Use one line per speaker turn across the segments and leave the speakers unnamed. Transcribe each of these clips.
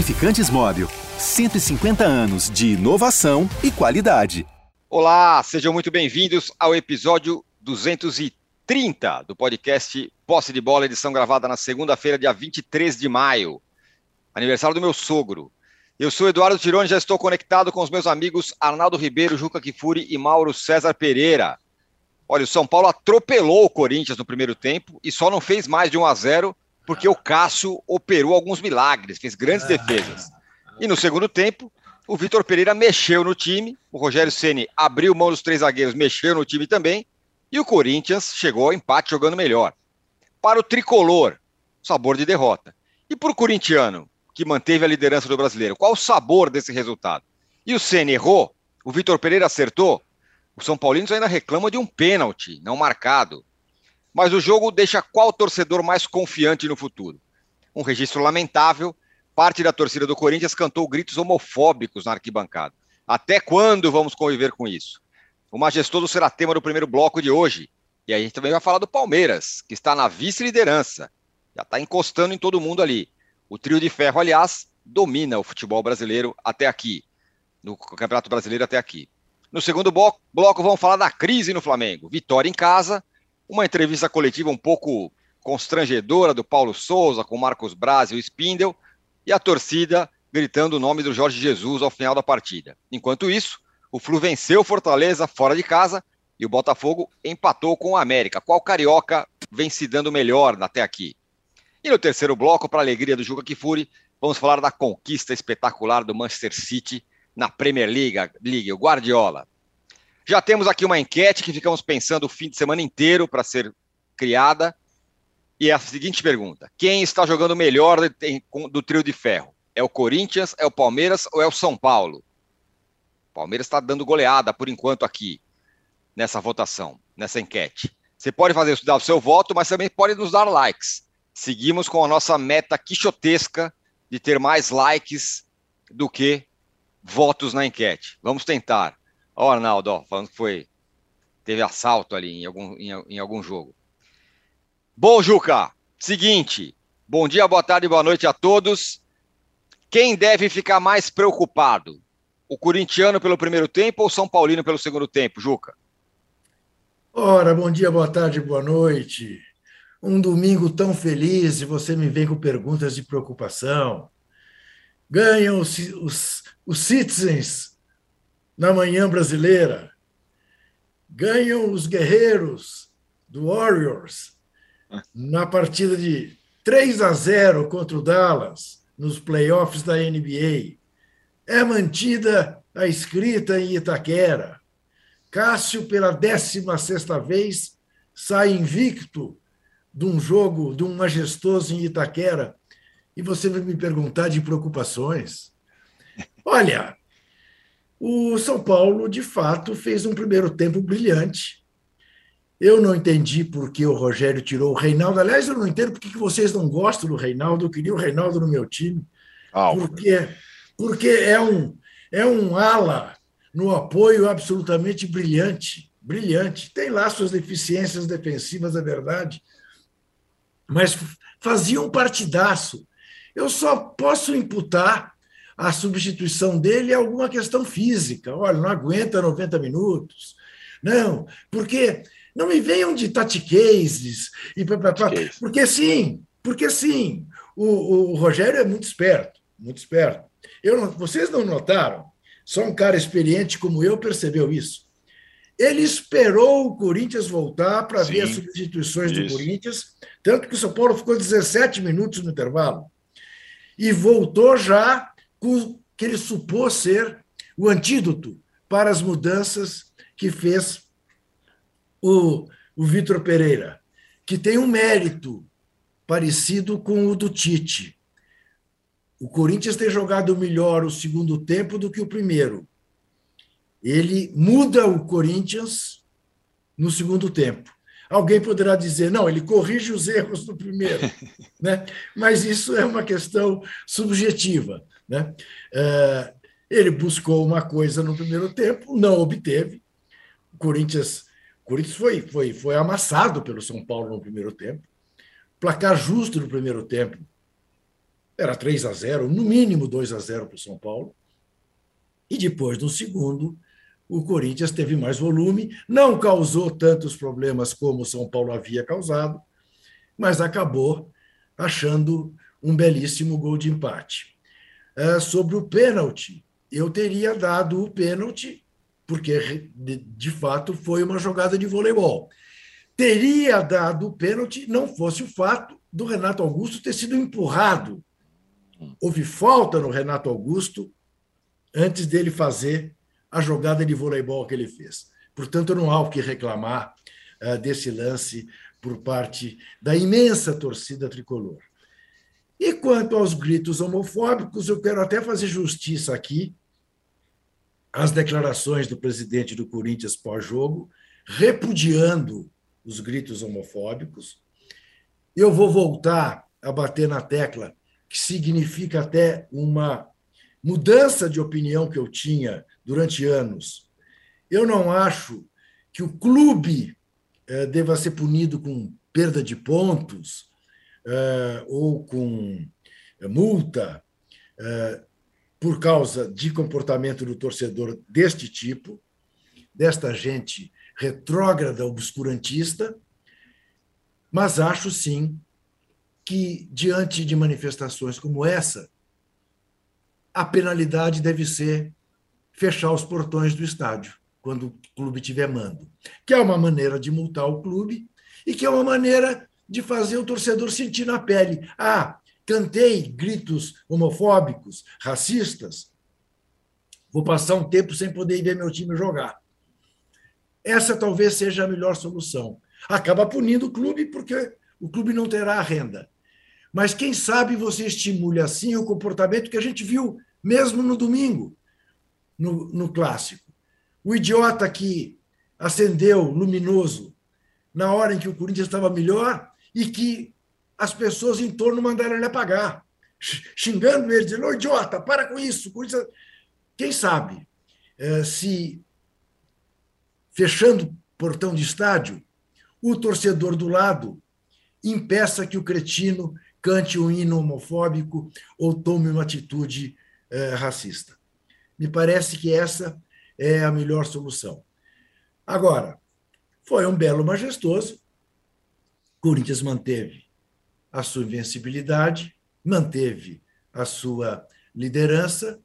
Lubrificantes Móvel. 150 anos de inovação e qualidade.
Olá, sejam muito bem-vindos ao episódio 230 do podcast Posse de Bola, edição gravada na segunda-feira, dia 23 de maio, aniversário do meu sogro. Eu sou Eduardo Tironi, já estou conectado com os meus amigos Arnaldo Ribeiro, Juca Kifuri e Mauro César Pereira. Olha, o São Paulo atropelou o Corinthians no primeiro tempo e só não fez mais de 1 a 0 porque o Cássio operou alguns milagres, fez grandes defesas. E no segundo tempo, o Vitor Pereira mexeu no time, o Rogério Ceni abriu mão dos três zagueiros, mexeu no time também, e o Corinthians chegou ao empate jogando melhor. Para o tricolor, sabor de derrota. E para o corintiano, que manteve a liderança do brasileiro, qual o sabor desse resultado? E o Ceni errou, o Vitor Pereira acertou, os São Paulinos ainda reclamam de um pênalti não marcado. Mas o jogo deixa qual torcedor mais confiante no futuro? Um registro lamentável. Parte da torcida do Corinthians cantou gritos homofóbicos na arquibancada. Até quando vamos conviver com isso? O majestoso será tema do primeiro bloco de hoje. E a gente também vai falar do Palmeiras, que está na vice-liderança. Já está encostando em todo mundo ali. O trio de ferro, aliás, domina o futebol brasileiro até aqui. No Campeonato Brasileiro até aqui. No segundo bloco, vamos falar da crise no Flamengo. Vitória em casa uma entrevista coletiva um pouco constrangedora do Paulo Souza com Marcos Braz e o Spindel, e a torcida gritando o nome do Jorge Jesus ao final da partida. Enquanto isso, o Flu venceu Fortaleza fora de casa e o Botafogo empatou com o América. Qual carioca vem se dando melhor até aqui? E no terceiro bloco, para a alegria do Juca Kifuri, vamos falar da conquista espetacular do Manchester City na Premier League, League o Guardiola. Já temos aqui uma enquete que ficamos pensando o fim de semana inteiro para ser criada. E é a seguinte pergunta: quem está jogando melhor do trio de ferro? É o Corinthians, é o Palmeiras ou é o São Paulo? O Palmeiras está dando goleada por enquanto aqui, nessa votação, nessa enquete. Você pode fazer dar o seu voto, mas também pode nos dar likes. Seguimos com a nossa meta quixotesca de ter mais likes do que votos na enquete. Vamos tentar. Ó, o Arnaldo, ó, falando que foi. Teve assalto ali em algum, em, em algum jogo. Bom, Juca, seguinte. Bom dia, boa tarde, boa noite a todos. Quem deve ficar mais preocupado? O corintiano pelo primeiro tempo ou o São Paulino pelo segundo tempo, Juca?
Ora, bom dia, boa tarde, boa noite. Um domingo tão feliz e você me vem com perguntas de preocupação. Ganham os, os, os citizens na manhã brasileira. Ganham os guerreiros do Warriors na partida de 3 a 0 contra o Dallas nos playoffs da NBA. É mantida a escrita em Itaquera. Cássio, pela 16 vez, sai invicto de um jogo, de um majestoso em Itaquera. E você vai me perguntar de preocupações. Olha, o São Paulo, de fato, fez um primeiro tempo brilhante. Eu não entendi por que o Rogério tirou o Reinaldo. Aliás, eu não entendo por que vocês não gostam do Reinaldo. Eu queria o Reinaldo no meu time. Ah, porque, porque é um, é um ala no apoio absolutamente brilhante. Brilhante. Tem lá suas deficiências defensivas, é verdade. Mas fazia um partidaço. Eu só posso imputar a substituição dele é alguma questão física. Olha, não aguenta 90 minutos. Não, porque não me venham de taticases e porque sim, porque sim. O, o, Rogério é muito esperto, muito esperto. Eu não, vocês não notaram? Só um cara experiente como eu percebeu isso. Ele esperou o Corinthians voltar para ver as substituições isso. do Corinthians, tanto que o São Paulo ficou 17 minutos no intervalo. E voltou já que ele supôs ser o antídoto para as mudanças que fez o, o Vitor Pereira, que tem um mérito parecido com o do Tite. O Corinthians tem jogado melhor o segundo tempo do que o primeiro. Ele muda o Corinthians no segundo tempo. Alguém poderá dizer, não, ele corrige os erros do primeiro, né? mas isso é uma questão subjetiva. Né? É, ele buscou uma coisa no primeiro tempo, não obteve. O Corinthians, o Corinthians foi, foi, foi amassado pelo São Paulo no primeiro tempo. Placar justo no primeiro tempo. era 3 a 0, no mínimo 2 a 0 para o São Paulo. E depois, no segundo, o Corinthians teve mais volume, não causou tantos problemas como o São Paulo havia causado, mas acabou achando um belíssimo gol de empate. É, sobre o pênalti, eu teria dado o pênalti, porque de fato foi uma jogada de voleibol. Teria dado o pênalti, não fosse o fato do Renato Augusto ter sido empurrado. Houve falta no Renato Augusto antes dele fazer a jogada de voleibol que ele fez. Portanto, não há o que reclamar uh, desse lance por parte da imensa torcida tricolor. E quanto aos gritos homofóbicos, eu quero até fazer justiça aqui às declarações do presidente do Corinthians pós-jogo, repudiando os gritos homofóbicos. Eu vou voltar a bater na tecla, que significa até uma mudança de opinião que eu tinha durante anos. Eu não acho que o clube eh, deva ser punido com perda de pontos ou com eh, multa por causa de comportamento do torcedor deste tipo, desta gente retrógrada, obscurantista, mas acho sim que, diante de manifestações como essa, a penalidade deve ser fechar os portões do estádio quando o clube tiver mando, que é uma maneira de multar o clube e que é uma maneira de fazer o torcedor sentir na pele. Ah, cantei gritos homofóbicos, racistas, vou passar um tempo sem poder ver meu time jogar. Essa talvez seja a melhor solução. Acaba punindo o clube porque o clube não terá renda. Mas quem sabe você estimule assim o comportamento que a gente viu mesmo no domingo, no, no clássico. O idiota que acendeu luminoso na hora em que o Corinthians estava melhor e que as pessoas em torno mandaram ele apagar, xingando ele, dizendo: Ô idiota, para com isso. Corinthians... Quem sabe eh, se fechando portão de estádio, o torcedor do lado impeça que o cretino cante um hino homofóbico ou tome uma atitude eh, racista. Me parece que essa é a melhor solução. Agora, foi um belo majestoso. Corinthians manteve a sua invencibilidade, manteve a sua liderança.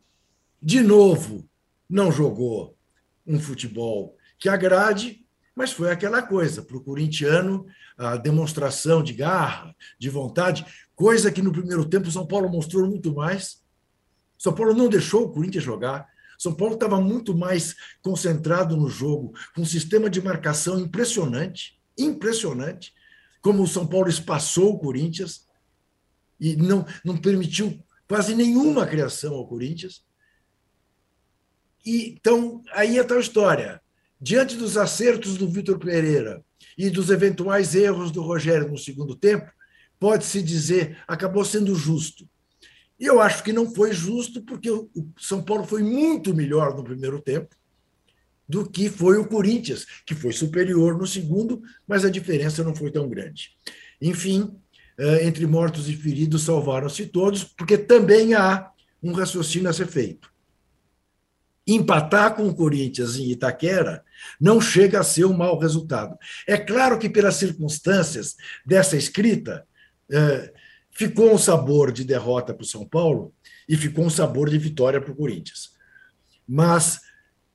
De novo, não jogou um futebol que agrade, mas foi aquela coisa, para o corintiano, a demonstração de garra, de vontade, coisa que no primeiro tempo São Paulo mostrou muito mais. São Paulo não deixou o Corinthians jogar. São Paulo estava muito mais concentrado no jogo, com um sistema de marcação impressionante, impressionante, como o São Paulo espaçou o Corinthians e não, não permitiu quase nenhuma criação ao Corinthians. E, então, aí é tal história. Diante dos acertos do Vitor Pereira e dos eventuais erros do Rogério no segundo tempo, pode-se dizer, acabou sendo justo. E eu acho que não foi justo, porque o São Paulo foi muito melhor no primeiro tempo do que foi o Corinthians, que foi superior no segundo, mas a diferença não foi tão grande. Enfim, eh, entre mortos e feridos, salvaram-se todos, porque também há um raciocínio a ser feito. Empatar com o Corinthians em Itaquera não chega a ser um mau resultado. É claro que, pelas circunstâncias dessa escrita, eh, ficou um sabor de derrota para o São Paulo e ficou um sabor de vitória para o Corinthians. Mas,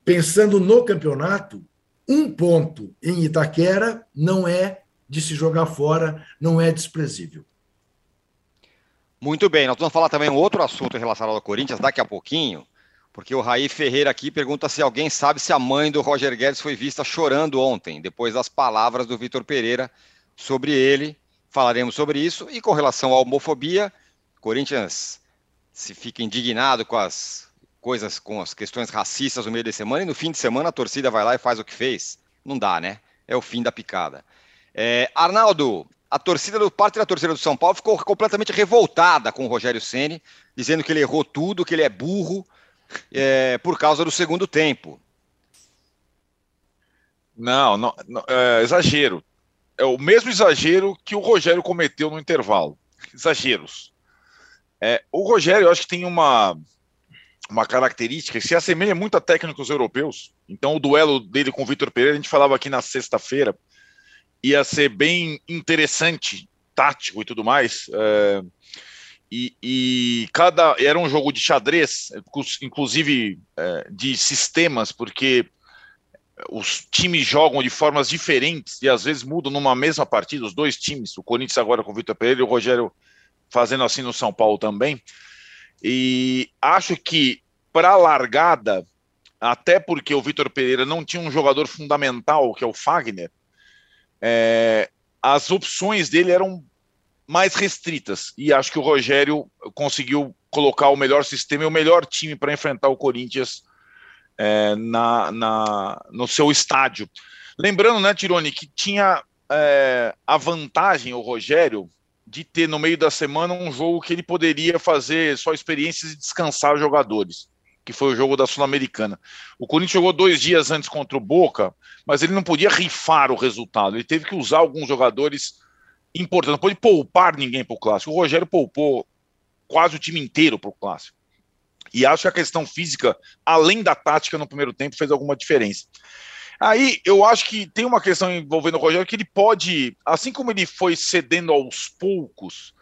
pensando no campeonato, um ponto em Itaquera não é de se jogar fora, não é desprezível.
Muito bem, nós vamos falar também um outro assunto relacionado ao Corinthians daqui a pouquinho, porque o Raí Ferreira aqui pergunta se alguém sabe se a mãe do Roger Guedes foi vista chorando ontem, depois das palavras do Vitor Pereira sobre ele falaremos sobre isso. E com relação à homofobia, Corinthians se fica indignado com as coisas, com as questões racistas no meio de semana, e no fim de semana a torcida vai lá e faz o que fez. Não dá, né? É o fim da picada. É, Arnaldo, a torcida do parte da torcida do São Paulo ficou completamente revoltada com o Rogério Ceni, dizendo que ele errou tudo, que ele é burro, é, por causa do segundo tempo.
Não, não, não é, exagero é o mesmo exagero que o Rogério cometeu no intervalo. Exageros. É, o Rogério, eu acho que tem uma, uma característica que se assemelha muito a técnicos europeus. Então, o duelo dele com o Vitor Pereira, a gente falava aqui na sexta-feira, ia ser bem interessante, tático e tudo mais. É, e, e, cada era um jogo de xadrez, inclusive é, de sistemas, porque os times jogam de formas diferentes e às vezes mudam numa mesma partida, os dois times, o Corinthians agora com o Vitor Pereira e o Rogério fazendo assim no São Paulo também. E acho que para a largada, até porque o Vitor Pereira não tinha um jogador fundamental, que é o Fagner, é, as opções dele eram mais restritas. E acho que o Rogério conseguiu colocar o melhor sistema e o melhor time para enfrentar o Corinthians é, na, na, no seu estádio. Lembrando, né, Tironi, que tinha é, a vantagem, o Rogério, de ter no meio da semana um jogo que ele poderia fazer só experiências e descansar os jogadores, que foi o jogo da Sul-Americana. O Corinthians jogou dois dias antes contra o Boca, mas ele não podia rifar o resultado, ele teve que usar alguns jogadores importante. Não pode poupar ninguém para o clássico. O Rogério poupou quase o time inteiro para o clássico. E acho que a questão física, além da tática no primeiro tempo, fez alguma diferença. Aí eu acho que tem uma questão envolvendo o Rogério que ele pode, assim como ele foi cedendo aos poucos,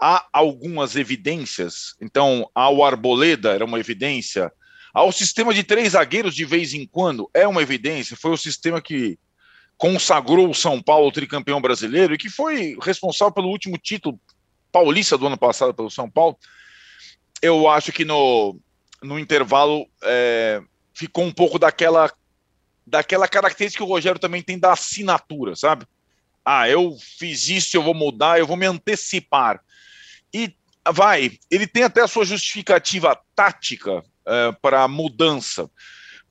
há algumas evidências. Então, ao Arboleda era uma evidência, ao sistema de três zagueiros de vez em quando é uma evidência. Foi o sistema que consagrou o São Paulo tricampeão brasileiro e que foi responsável pelo último título paulista do ano passado pelo São Paulo. Eu acho que no, no intervalo é, ficou um pouco daquela daquela característica que o Rogério também tem da assinatura, sabe? Ah, eu fiz isso, eu vou mudar, eu vou me antecipar. E vai, ele tem até a sua justificativa tática é, para a mudança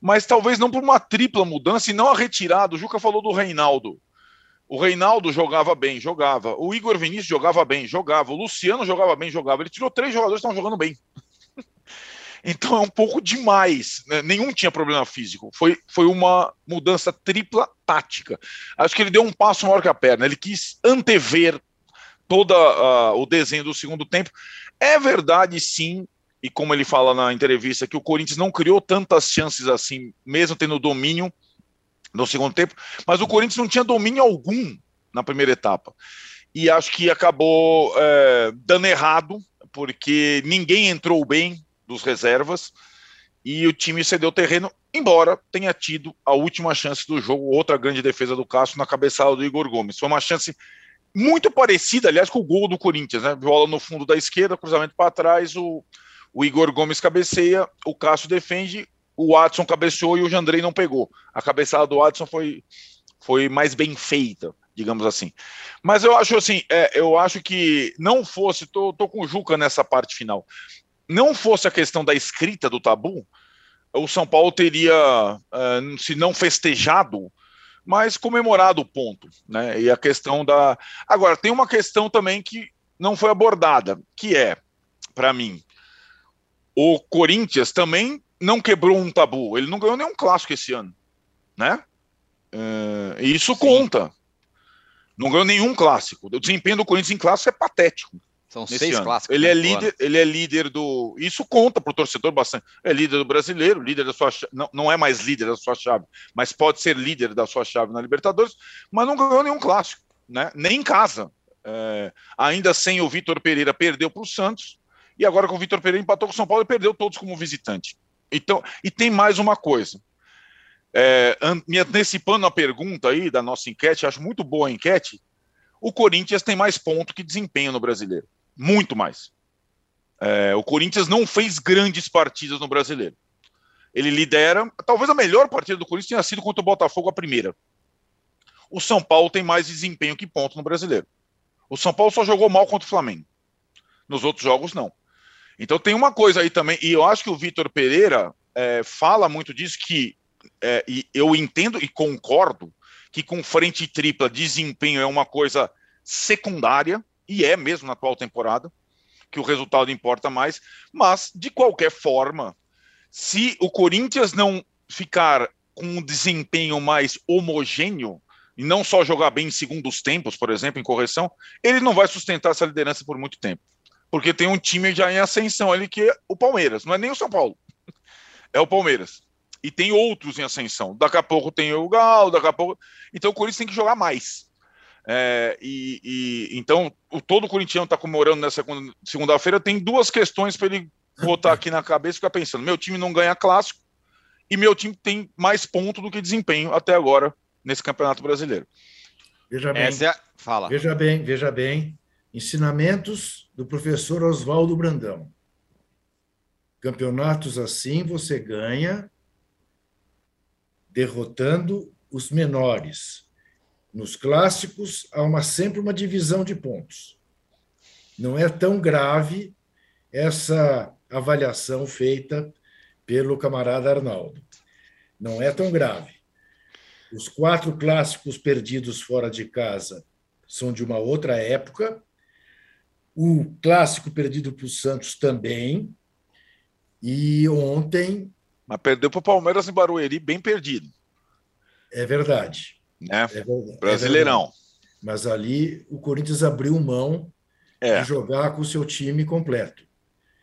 mas talvez não por uma tripla mudança e não a retirada. O Juca falou do Reinaldo. O Reinaldo jogava bem, jogava. O Igor Vinícius jogava bem, jogava. O Luciano jogava bem, jogava. Ele tirou três jogadores que estavam jogando bem. então é um pouco demais. Né? Nenhum tinha problema físico. Foi, foi uma mudança tripla tática. Acho que ele deu um passo maior que a perna. Ele quis antever todo uh, o desenho do segundo tempo. É verdade, sim, e como ele fala na entrevista, que o Corinthians não criou tantas chances assim, mesmo tendo domínio no segundo tempo, mas o Corinthians não tinha domínio algum na primeira etapa. E acho que acabou é, dando errado, porque ninguém entrou bem dos reservas e o time cedeu terreno, embora tenha tido a última chance do jogo, outra grande defesa do Castro na cabeçada do Igor Gomes. Foi uma chance muito parecida, aliás, com o gol do Corinthians, né? Bola no fundo da esquerda, cruzamento para trás, o o Igor Gomes cabeceia, o Cássio defende, o Watson cabeceou e o Jandrei não pegou. A cabeçada do Watson foi, foi mais bem feita, digamos assim. Mas eu acho assim, é, eu acho que não fosse, tô, tô com o Juca nessa parte final, não fosse a questão da escrita do tabu, o São Paulo teria, uh, se não festejado, mas comemorado o ponto, né? E a questão da. Agora, tem uma questão também que não foi abordada, que é, para mim, o Corinthians também não quebrou um tabu. Ele não ganhou nenhum clássico esse ano, né? Uh, isso Sim. conta. Não ganhou nenhum clássico. O desempenho do Corinthians em clássico é patético.
São seis ano. clássicos.
Ele é líder, ele é líder do. Isso conta para o torcedor bastante. É líder do brasileiro, líder da sua não, não é mais líder da sua chave, mas pode ser líder da sua chave na Libertadores, mas não ganhou nenhum clássico, né? Nem em casa. É, ainda sem o Vitor Pereira perdeu para o Santos e agora com o Vitor Pereira empatou com o São Paulo e perdeu todos como visitante. Então, e tem mais uma coisa. É, me antecipando a pergunta aí da nossa enquete, acho muito boa a enquete. O Corinthians tem mais ponto que desempenho no brasileiro. Muito mais. É, o Corinthians não fez grandes partidas no brasileiro. Ele lidera. Talvez a melhor partida do Corinthians tenha sido contra o Botafogo a primeira. O São Paulo tem mais desempenho que ponto no brasileiro. O São Paulo só jogou mal contra o Flamengo. Nos outros jogos, não. Então tem uma coisa aí também, e eu acho que o Vitor Pereira é, fala muito disso, que é, eu entendo e concordo que com frente tripla desempenho é uma coisa secundária, e é mesmo na atual temporada, que o resultado importa mais, mas de qualquer forma, se o Corinthians não ficar com um desempenho mais homogêneo, e não só jogar bem em segundos tempos, por exemplo, em correção, ele não vai sustentar essa liderança por muito tempo porque tem um time já em ascensão ali que é o Palmeiras, não é nem o São Paulo, é o Palmeiras. E tem outros em ascensão. Daqui a pouco tem o Galo, daqui a pouco. Então o Corinthians tem que jogar mais. É, e, e, então o todo corintiano está comemorando nessa segunda-feira. Tem duas questões para ele botar aqui na cabeça e ficar pensando: meu time não ganha clássico e meu time tem mais ponto do que desempenho até agora nesse Campeonato Brasileiro.
Veja bem,
Essa é a... Fala.
veja bem, veja bem. Ensinamentos do professor Oswaldo Brandão. Campeonatos assim você ganha derrotando os menores. Nos clássicos há uma, sempre uma divisão de pontos. Não é tão grave essa avaliação feita pelo camarada Arnaldo. Não é tão grave. Os quatro clássicos perdidos fora de casa são de uma outra época. O clássico perdido para o Santos também. E ontem.
Mas perdeu para o Palmeiras em Barueri, bem perdido.
É verdade.
Né? É verdade, Brasileirão. É.
Mas ali o Corinthians abriu mão é. de jogar com o seu time completo.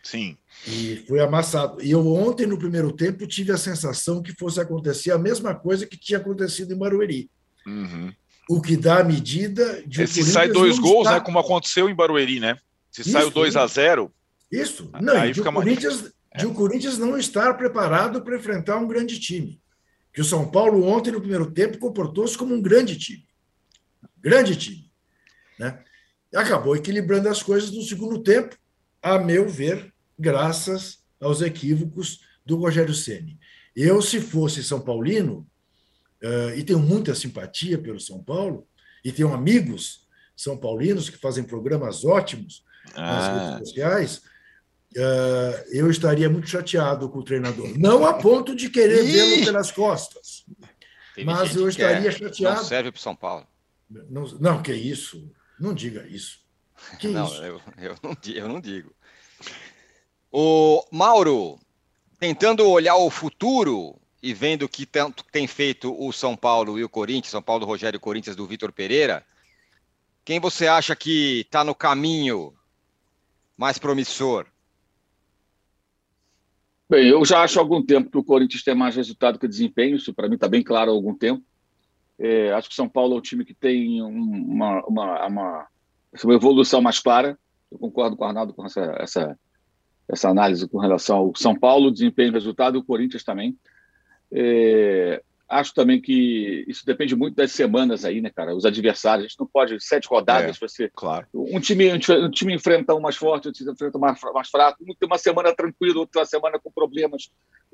Sim.
E foi amassado. E eu ontem, no primeiro tempo, tive a sensação que fosse acontecer a mesma coisa que tinha acontecido em Barueri.
Uhum.
O que dá a medida de.
Se sai dois gols, né, como aconteceu em Barueri, né? Se isso, sai o 2 a 0
Isso. Não, aí de, fica o Corinthians, mais... de o Corinthians não estar preparado para enfrentar um grande time. Que o São Paulo, ontem, no primeiro tempo, comportou-se como um grande time. Grande time. Né? Acabou equilibrando as coisas no segundo tempo, a meu ver, graças aos equívocos do Rogério Ceni. Eu, se fosse São Paulino, uh, e tenho muita simpatia pelo São Paulo, e tenho amigos são paulinos que fazem programas ótimos ah. nas redes sociais, uh, eu estaria muito chateado com o treinador. Não a ponto de querer vê-lo pelas costas, Teve mas eu estaria chateado. Não
serve para São Paulo.
Não, não, que isso. Não diga isso. Que
não,
isso?
Eu, eu, não, eu não digo. O Mauro, tentando olhar o futuro e vendo o que tanto tem feito o São Paulo e o Corinthians, São Paulo, Rogério Corinthians do Vitor Pereira, quem você acha que está no caminho mais promissor?
Bem, eu já acho há algum tempo que o Corinthians tem mais resultado que desempenho, isso para mim está bem claro há algum tempo. É, acho que São Paulo é o time que tem uma, uma, uma, uma evolução mais clara. Eu concordo com o Arnaldo com essa, essa, essa análise com relação ao São Paulo, desempenho e resultado, e o Corinthians também. É, acho também que isso depende muito das semanas aí, né, cara? Os adversários, a gente não pode sete rodadas, é, você.
Claro.
Um time, um time enfrenta um mais forte, outro enfrenta um mais, mais fraco, um tem uma semana tranquila, outra semana com problemas,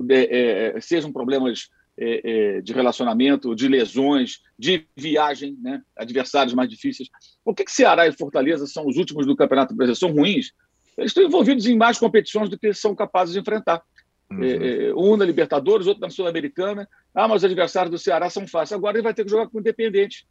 é, é, sejam problemas é, é, de relacionamento, de lesões, de viagem, né? Adversários mais difíceis. Por que, que Ceará e Fortaleza são os últimos do Campeonato Brasileiro? São ruins? eles estão envolvidos em mais competições do que são capazes de enfrentar. Uhum. É, é, um na Libertadores, outro na Sul-Americana. Ah, mas os adversários do Ceará são fáceis. Agora ele vai ter que jogar com o Independente,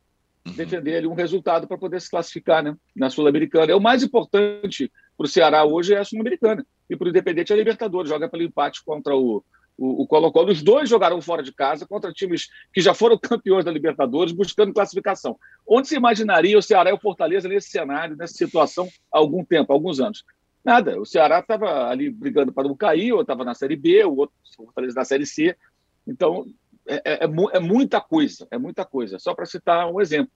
uhum. defender ali um resultado para poder se classificar né, na Sul-Americana. É o mais importante para o Ceará hoje é a Sul-Americana. E para o Independente é a Libertadores. Joga pelo empate contra o, o, o Colo-Colo. Os dois jogarão fora de casa contra times que já foram campeões da Libertadores, buscando classificação. Onde se imaginaria o Ceará e o Fortaleza nesse cenário, nessa situação, há algum tempo, há alguns anos? Nada. O Ceará estava ali brigando para não cair, ou estava na Série B, o outro na Série C. Então, é, é, é, é, muita coisa, é muita coisa. Só para citar um exemplo.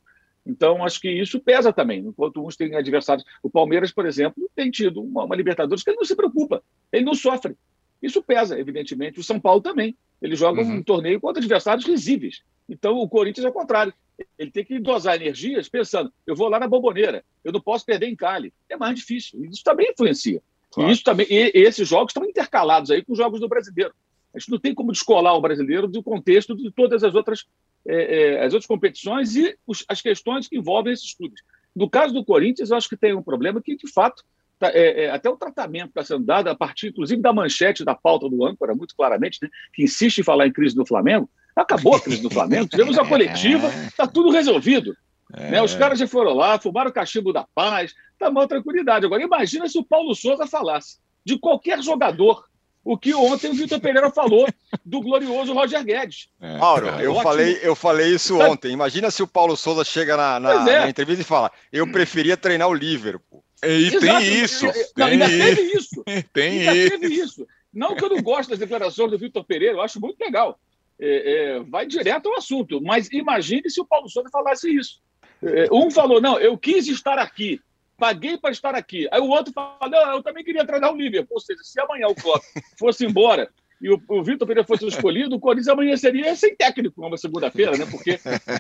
Então, acho que isso pesa também. Enquanto uns têm adversários. O Palmeiras, por exemplo, tem tido uma, uma Libertadores que ele não se preocupa, ele não sofre. Isso pesa, evidentemente. O São Paulo também. Ele joga uhum. um torneio contra adversários risíveis. Então, o Corinthians é o contrário. Ele tem que dosar energias pensando, eu vou lá na bomboneira, eu não posso perder em Cali. É mais difícil. Isso também influencia. Claro. E, isso também, e, esses jogos estão intercalados aí com os jogos do brasileiro. A gente não tem como descolar o brasileiro do contexto de todas as outras, é, é, as outras competições e os, as questões que envolvem esses clubes. No caso do Corinthians, eu acho que tem um problema que, de fato, tá, é, é até o tratamento está sendo dado, a partir, inclusive, da manchete da pauta do âncora, muito claramente, né, que insiste em falar em crise do Flamengo, Acabou a crise do Flamengo, tivemos a coletiva, está tudo resolvido. É. Né? Os caras já foram lá, fumaram o cachimbo da paz, está mal tranquilidade. Agora, imagina se o Paulo Souza falasse de qualquer jogador o que ontem o Vitor Pereira falou do glorioso Roger Guedes.
É, Mauro, eu falei, eu falei isso ontem. Imagina se o Paulo Souza chega na, na, é. na entrevista e fala: eu preferia treinar o Liverpool.
E Exato. tem isso. Não,
tem ainda isso. teve isso.
Tem
ainda teve isso. Não que eu não gosto das declarações do Vitor Pereira, eu acho muito legal. É, é, vai direto ao assunto. Mas imagine se o Paulo Souza falasse isso. É, um falou: não, eu quis estar aqui, paguei para estar aqui. Aí o outro falou: não, eu também queria treinar o Liverpool. Ou seja, se amanhã o Klopp fosse embora e o, o Vitor Pereira fosse escolhido, o Corinthians amanhã seria sem técnico numa segunda-feira, né? Porque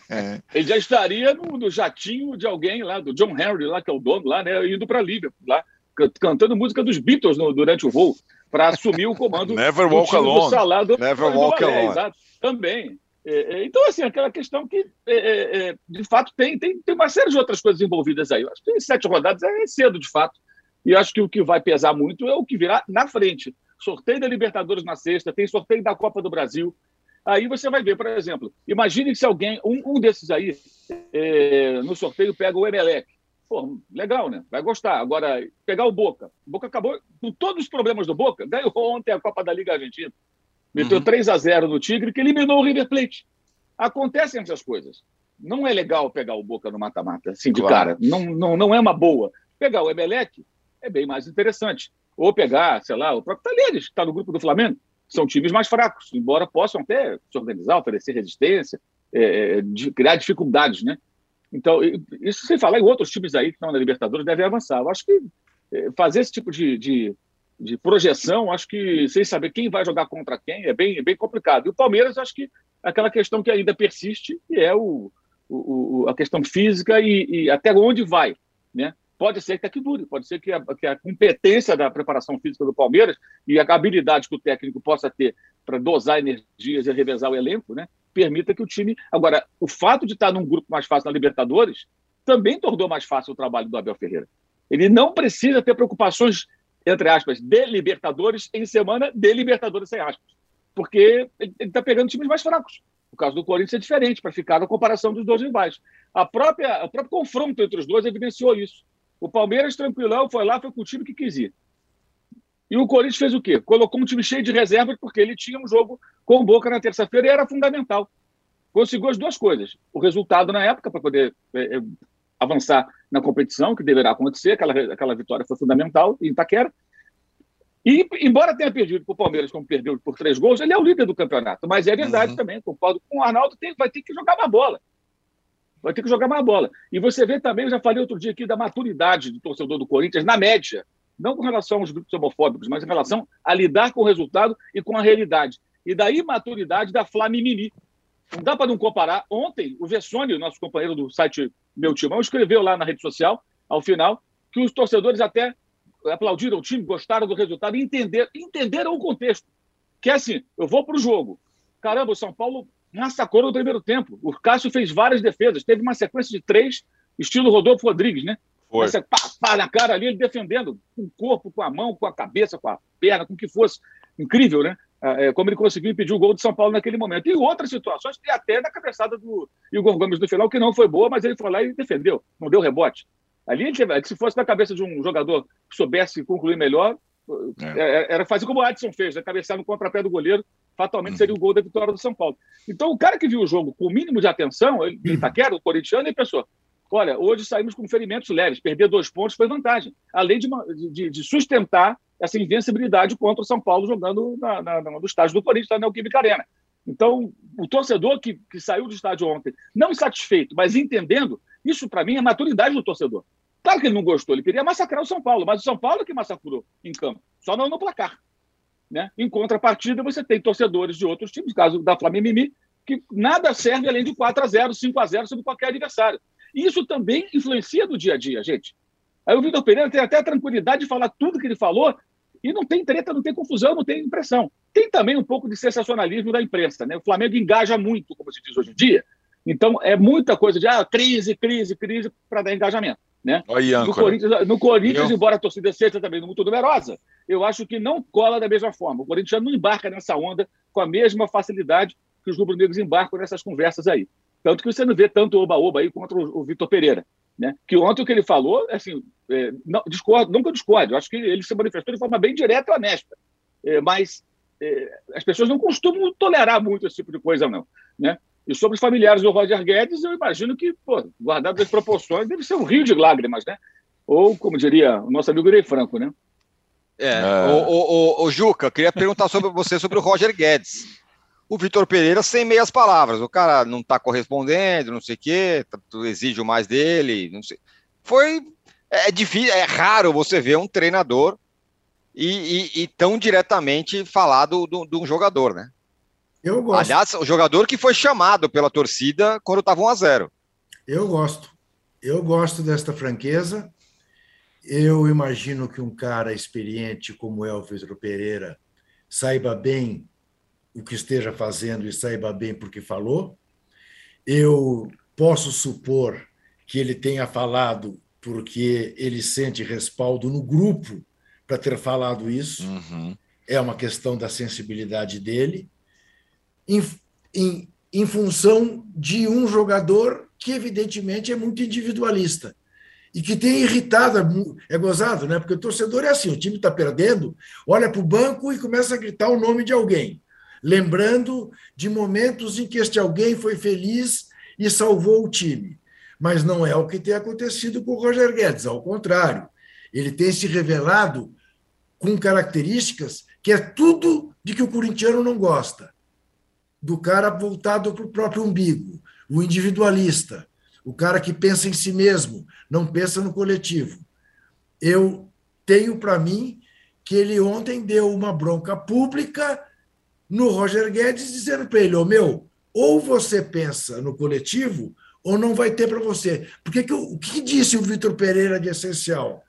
ele já estaria no, no, jatinho de alguém lá, do John Henry, lá, que é o dono lá, né? Indo para Liverpool, lá, cantando música dos Beatles no, durante o voo, para assumir o comando
Never walk alone.
Salado,
Never walk alone.
Exato, também. É, é, então, assim, aquela questão que, é, é, de fato, tem, tem, tem uma série de outras coisas envolvidas aí. Eu acho que tem sete rodadas é cedo, de fato. E acho que o que vai pesar muito é o que virá na frente sorteio da Libertadores na sexta, tem sorteio da Copa do Brasil. Aí você vai ver, por exemplo, imagine que se alguém, um, um desses aí, é, no sorteio pega o Emelec. Pô, legal, né? Vai gostar. Agora, pegar o Boca. O Boca acabou com todos os problemas do Boca. Ganhou ontem a Copa da Liga Argentina. Meteu uhum. 3 a 0 no Tigre, que eliminou o River Plate. Acontecem essas coisas. Não é legal pegar o Boca no mata-mata, assim, de claro. cara. Não, não, não é uma boa. Pegar o Emelec é bem mais interessante. Ou pegar, sei lá, o próprio Talheres, que está no grupo do Flamengo. São times mais fracos, embora possam até se organizar, oferecer resistência, é, é de, criar dificuldades, né? Então, isso sem falar em outros times aí que estão na Libertadores devem avançar. Eu acho que é, fazer esse tipo de, de, de, projeção, acho que sem saber quem vai jogar contra quem, é bem, é bem complicado. E o Palmeiras, acho que aquela questão que ainda persiste, que é o, o, a questão física e, e até onde vai, né? pode ser que aqui dure, pode ser que a, que a, competência da preparação física do Palmeiras e a habilidade que o técnico possa ter para dosar energias e revezar o elenco, né, permita que o time. Agora, o fato de estar num grupo mais fácil na Libertadores também tornou mais fácil o trabalho do Abel Ferreira. Ele não precisa ter preocupações, entre aspas, de Libertadores em semana de Libertadores sem aspas, porque ele está pegando times mais fracos. O caso do Corinthians é diferente, para ficar na comparação dos dois rivais. A própria, o próprio confronto entre os dois evidenciou isso. O Palmeiras, tranquilão, foi lá, foi com o time que quis ir. E o Corinthians fez o quê? Colocou um time cheio de reservas, porque ele tinha um jogo com o Boca na terça-feira e era fundamental. Conseguiu as duas coisas. O resultado na época, para poder é, é, avançar na competição, que deverá acontecer, aquela, aquela vitória foi fundamental em Itaquera. E, embora tenha perdido para o Palmeiras, como perdeu por três gols, ele é o líder do campeonato. Mas é verdade uhum. também, concordo com o Arnaldo, tem, vai ter que jogar uma bola vai ter que jogar mais bola. E você vê também, eu já falei outro dia aqui, da maturidade do torcedor do Corinthians, na média, não com relação aos grupos homofóbicos, mas em relação a lidar com o resultado e com a realidade. E daí maturidade da Flamimimi. Não dá para não comparar. Ontem, o Vessone, nosso companheiro do site Meu Timão, escreveu lá na rede social, ao final, que os torcedores até aplaudiram o time, gostaram do resultado entenderam, entenderam o contexto. Que é assim, eu vou para o jogo. Caramba, o São Paulo massacrou no primeiro tempo. O Cássio fez várias defesas. Teve uma sequência de três, estilo Rodolfo Rodrigues, né? Foi. Essa, pá, pá, na cara ali, ele defendendo com o corpo, com a mão, com a cabeça, com a perna, com o que fosse. Incrível, né? É, como ele conseguiu impedir o gol de São Paulo naquele momento. E outras situações, e até na cabeçada do Igor Gomes no final, que não foi boa, mas ele foi lá e defendeu, não deu rebote. Ali, ele teve, se fosse na cabeça de um jogador que soubesse concluir melhor, é. é era fazer como o Adson fez, né? cabeçar no contrapé do goleiro fatalmente seria o gol da vitória do São Paulo. Então, o cara que viu o jogo com o mínimo de atenção, ele Itaquera, o corintiano, ele pensou: olha, hoje saímos com ferimentos leves, perder dois pontos foi vantagem, além de, de, de sustentar essa invencibilidade contra o São Paulo jogando na, na, no estádio do Corinthians, na Neoquímica Arena. Então, o torcedor que, que saiu do estádio ontem, não insatisfeito, mas entendendo, isso para mim é maturidade do torcedor. Claro que ele não gostou, ele queria massacrar o São Paulo, mas o São Paulo é que massacrou em campo, só não no placar. Né? Em contrapartida, você tem torcedores de outros times, caso da Flamengo Mimi, que nada serve além de 4 a 0 5 a 0 sobre qualquer adversário. Isso também influencia no dia a dia, gente. Aí o Vitor Pereira tem até a tranquilidade de falar tudo que ele falou e não tem treta, não tem confusão, não tem impressão. Tem também um pouco de sensacionalismo da imprensa. Né? O Flamengo engaja muito, como se diz hoje em dia. Então, é muita coisa de ah, crise, crise, crise, para dar engajamento. Né? no Corinthians, no Corinthians embora a torcida seja também muito numerosa, eu acho que não cola da mesma forma. O Corinthians já não embarca nessa onda com a mesma facilidade que os rubro-negros embarcam nessas conversas aí. Tanto que você não vê tanto oba-oba aí contra o, o Vitor Pereira. Né? Que ontem o que ele falou, assim, é, não, discordo, discorde, eu acho que ele se manifestou de forma bem direta e honesta. É, mas é, as pessoas não costumam tolerar muito esse tipo de coisa, não. Né? E sobre os familiares do Roger Guedes, eu imagino que, pô, guardado as proporções, deve ser um rio de lágrimas, né? Ou, como diria o nosso amigo Ney Franco, né?
É. é. O, o, o, Juca, queria perguntar sobre você sobre o Roger Guedes. O Vitor Pereira sem meias palavras. O cara não está correspondendo, não sei o quê, tá, exige mais dele, não sei. Foi. É difícil, é raro você ver um treinador e, e, e tão diretamente falar do, do, de um jogador, né?
Eu gosto.
Aliás, o jogador que foi chamado pela torcida quando estava 1 a 0
Eu gosto. Eu gosto desta franqueza. Eu imagino que um cara experiente como é o Vitor Pereira saiba bem o que esteja fazendo e saiba bem porque falou. Eu posso supor que ele tenha falado porque ele sente respaldo no grupo para ter falado isso. Uhum. É uma questão da sensibilidade dele, em, em, em função de um jogador que, evidentemente, é muito individualista e que tem irritado, é gozado, né? Porque o torcedor é assim: o time está perdendo, olha para o banco e começa a gritar o nome de alguém, lembrando de momentos em que este alguém foi feliz e salvou o time. Mas não é o que tem acontecido com o Roger Guedes, ao contrário. Ele tem se revelado com características que é tudo de que o corintiano não gosta. Do cara voltado para o próprio umbigo, o individualista, o cara que pensa em si mesmo, não pensa no coletivo. Eu tenho para mim que ele ontem deu uma bronca pública no Roger Guedes, dizendo para ele: oh, meu, ou você pensa no coletivo, ou não vai ter para você. Porque que, o que disse o Vitor Pereira de essencial?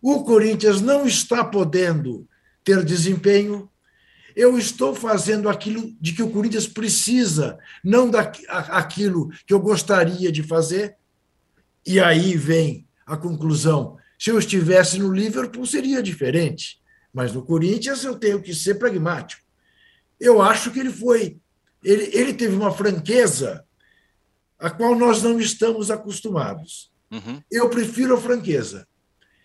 O Corinthians não está podendo ter desempenho. Eu estou fazendo aquilo de que o Corinthians precisa, não daquilo que eu gostaria de fazer. E aí vem a conclusão: se eu estivesse no Liverpool, seria diferente. Mas no Corinthians eu tenho que ser pragmático. Eu acho que ele foi. Ele, ele teve uma franqueza a qual nós não estamos acostumados. Uhum. Eu prefiro a franqueza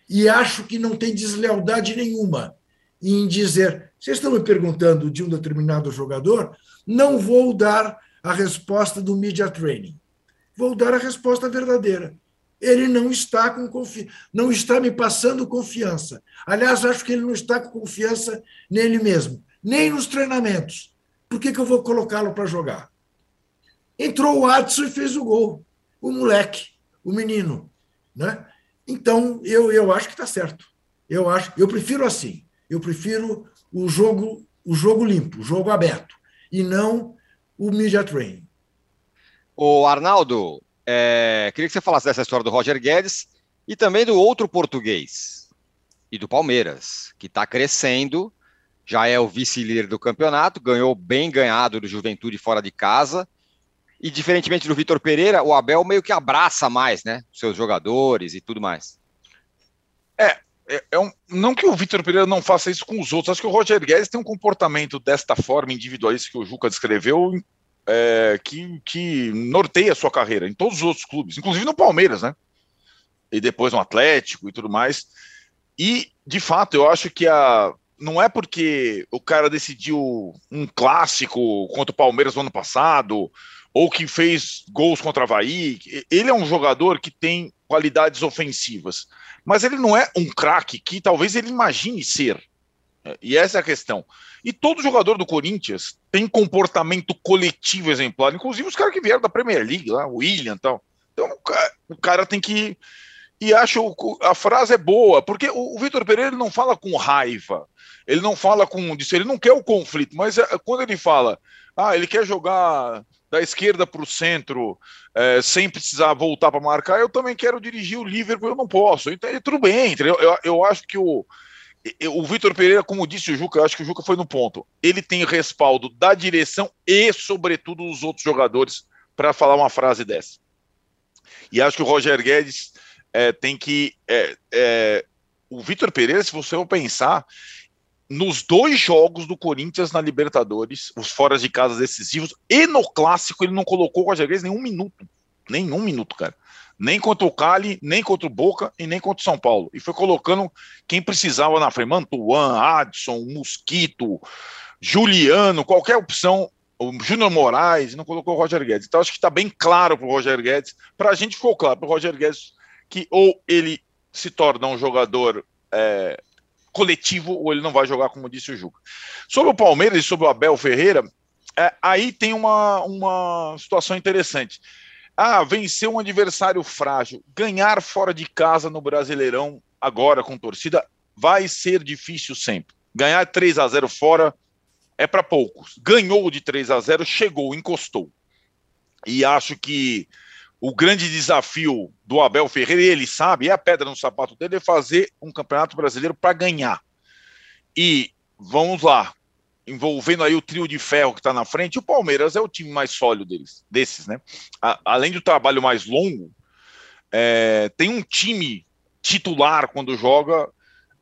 e acho que não tem deslealdade nenhuma em dizer: vocês estão me perguntando de um determinado jogador, não vou dar a resposta do media training. Vou dar a resposta verdadeira. Ele não está com confi... não está me passando confiança. Aliás, acho que ele não está com confiança nele mesmo, nem nos treinamentos. Por que, que eu vou colocá-lo para jogar? Entrou o Adson e fez o gol. O moleque, o menino. Né? Então, eu, eu acho que está certo. Eu acho, eu prefiro assim. Eu prefiro o jogo, o jogo limpo, o jogo aberto, e não o media training.
O Arnaldo, é, queria que você falasse dessa história do Roger Guedes e também do outro português e do Palmeiras, que está crescendo, já é o vice-líder do campeonato, ganhou bem ganhado do Juventude fora de casa e diferentemente do Vitor Pereira, o Abel meio que abraça mais, né? Seus jogadores e tudo mais.
É, é, é um, não que o Vitor Pereira não faça isso com os outros, acho que o Roger Guedes tem um comportamento desta forma individualista que o Juca descreveu, é, que, que norteia a sua carreira em todos os outros clubes, inclusive no Palmeiras, né? E depois no Atlético e tudo mais. E, de fato, eu acho que a. Não é porque o cara decidiu um clássico contra o Palmeiras no ano passado, ou que fez gols contra a Havaí. Ele é um jogador que tem qualidades ofensivas, mas ele não é um craque que talvez ele imagine ser. E essa é a questão. E todo jogador do Corinthians tem comportamento coletivo exemplar, inclusive os caras que vieram da Premier League, lá, o William e tal. Então o cara tem que. E acho a frase é boa, porque o, Vitor Pereira não fala com raiva, ele não fala com. Ele não quer o conflito, mas é, quando ele fala, ah, ele quer jogar da esquerda para o centro, é, sem precisar voltar para marcar, eu também quero dirigir o Liverpool, eu não posso. Então, tudo bem, entendeu? Eu, eu acho que o, o Vitor Pereira, como disse o Juca, eu acho que o Juca foi no ponto. Ele tem respaldo da direção e, sobretudo, dos outros jogadores para falar uma frase dessa. E acho que o Roger Guedes é, tem que. É, é, o Vitor Pereira, se você for pensar, nos dois jogos do Corinthians na Libertadores, os fora de casa decisivos, e no clássico ele não colocou o Roger Guedes nenhum minuto. Nenhum minuto, cara. Nem contra o Cali, nem contra o Boca e nem contra o São Paulo. E foi colocando quem precisava na frente. Mantuan, Adson, Mosquito, Juliano, qualquer opção. O Júnior Moraes, não colocou o Roger Guedes. Então acho que está bem claro para o Roger Guedes. Para a gente ficou claro para o Roger Guedes que ou ele se torna um jogador é, coletivo ou ele não vai jogar, como disse o Juca. Sobre o Palmeiras e sobre o Abel Ferreira, é, aí tem uma, uma situação interessante. Ah, vencer um adversário frágil, ganhar fora de casa no Brasileirão, agora com torcida, vai ser difícil sempre. Ganhar 3 a 0 fora é para poucos. Ganhou de 3 a 0 chegou, encostou. E acho que o grande desafio do Abel Ferreira, ele sabe, é a pedra no sapato dele, é fazer um campeonato brasileiro para ganhar. E vamos lá, envolvendo aí o trio de ferro que está na frente, o Palmeiras é o time mais sólido deles, desses, né? A, além do trabalho mais longo, é, tem um time titular quando joga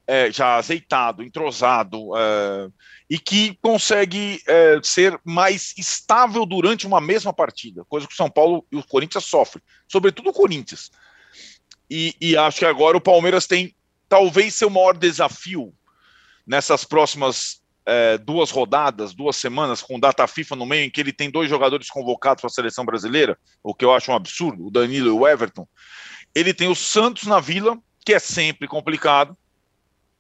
é, já azeitado, entrosado é, e que consegue é, ser mais estável durante uma mesma partida, coisa que o São Paulo e o Corinthians sofrem, sobretudo o Corinthians. E, e acho que agora o Palmeiras tem talvez seu maior desafio nessas próximas é, duas rodadas, duas semanas, com data FIFA no meio, em que ele tem dois jogadores convocados para a seleção brasileira, o que eu acho um absurdo, o Danilo e o Everton. Ele tem o Santos na Vila, que é sempre complicado,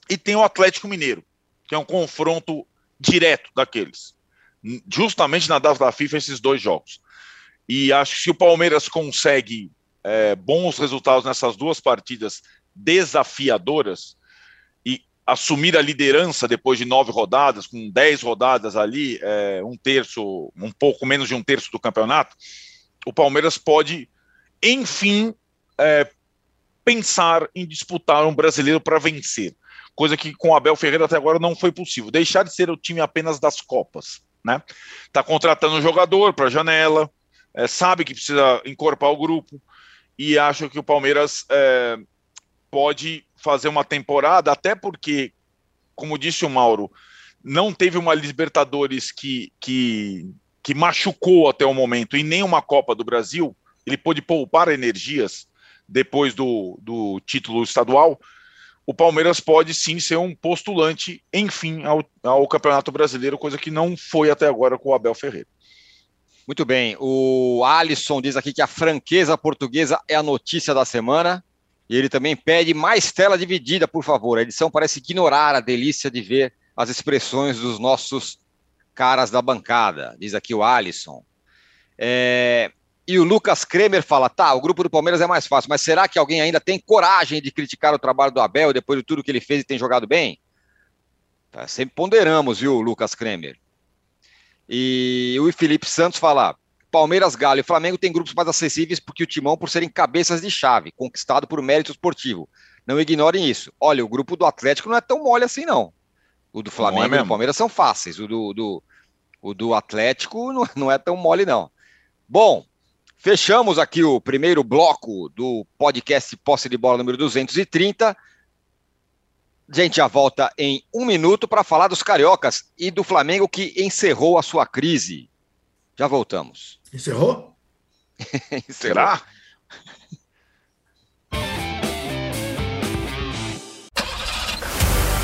e tem o Atlético Mineiro, que é um confronto direto daqueles. Justamente na data da FIFA, esses dois jogos. E acho que se o Palmeiras consegue é, bons resultados nessas duas partidas desafiadoras, assumir a liderança depois de nove rodadas, com dez rodadas ali, é, um terço, um pouco menos de um terço do campeonato, o Palmeiras pode, enfim, é, pensar em disputar um brasileiro para vencer. Coisa que com Abel Ferreira até agora não foi possível. Deixar de ser o time apenas das Copas. Né? Tá contratando um jogador para janela, é, sabe que precisa encorpar o grupo, e acho que o Palmeiras é, pode fazer uma temporada, até porque, como disse o Mauro, não teve uma Libertadores que, que, que machucou até o momento e nem uma Copa do Brasil. Ele pôde poupar energias depois do, do título estadual. O Palmeiras pode sim ser um postulante, enfim, ao, ao Campeonato Brasileiro, coisa que não foi até agora com o Abel Ferreira.
Muito bem. O Alisson diz aqui que a franqueza portuguesa é a notícia da semana. E ele também pede mais tela dividida, por favor. A edição parece ignorar a delícia de ver as expressões dos nossos caras da bancada, diz aqui o Alisson. É... E o Lucas Kremer fala: tá, o grupo do Palmeiras é mais fácil, mas será que alguém ainda tem coragem de criticar o trabalho do Abel depois de tudo que ele fez e tem jogado bem? Tá, sempre ponderamos, viu, Lucas Kremer. E o Felipe Santos fala: Palmeiras, Galo e Flamengo têm grupos mais acessíveis porque o Timão, por serem cabeças de chave, conquistado por mérito esportivo. Não ignorem isso. Olha, o grupo do Atlético não é tão mole assim, não. O do Flamengo é e do Palmeiras são fáceis. O do, do, o do Atlético não, não é tão mole, não. Bom, fechamos aqui o primeiro bloco do podcast Posse de Bola número 230. A gente já volta em um minuto para falar dos cariocas e do Flamengo que encerrou a sua crise. Já voltamos.
Encerrou?
Será?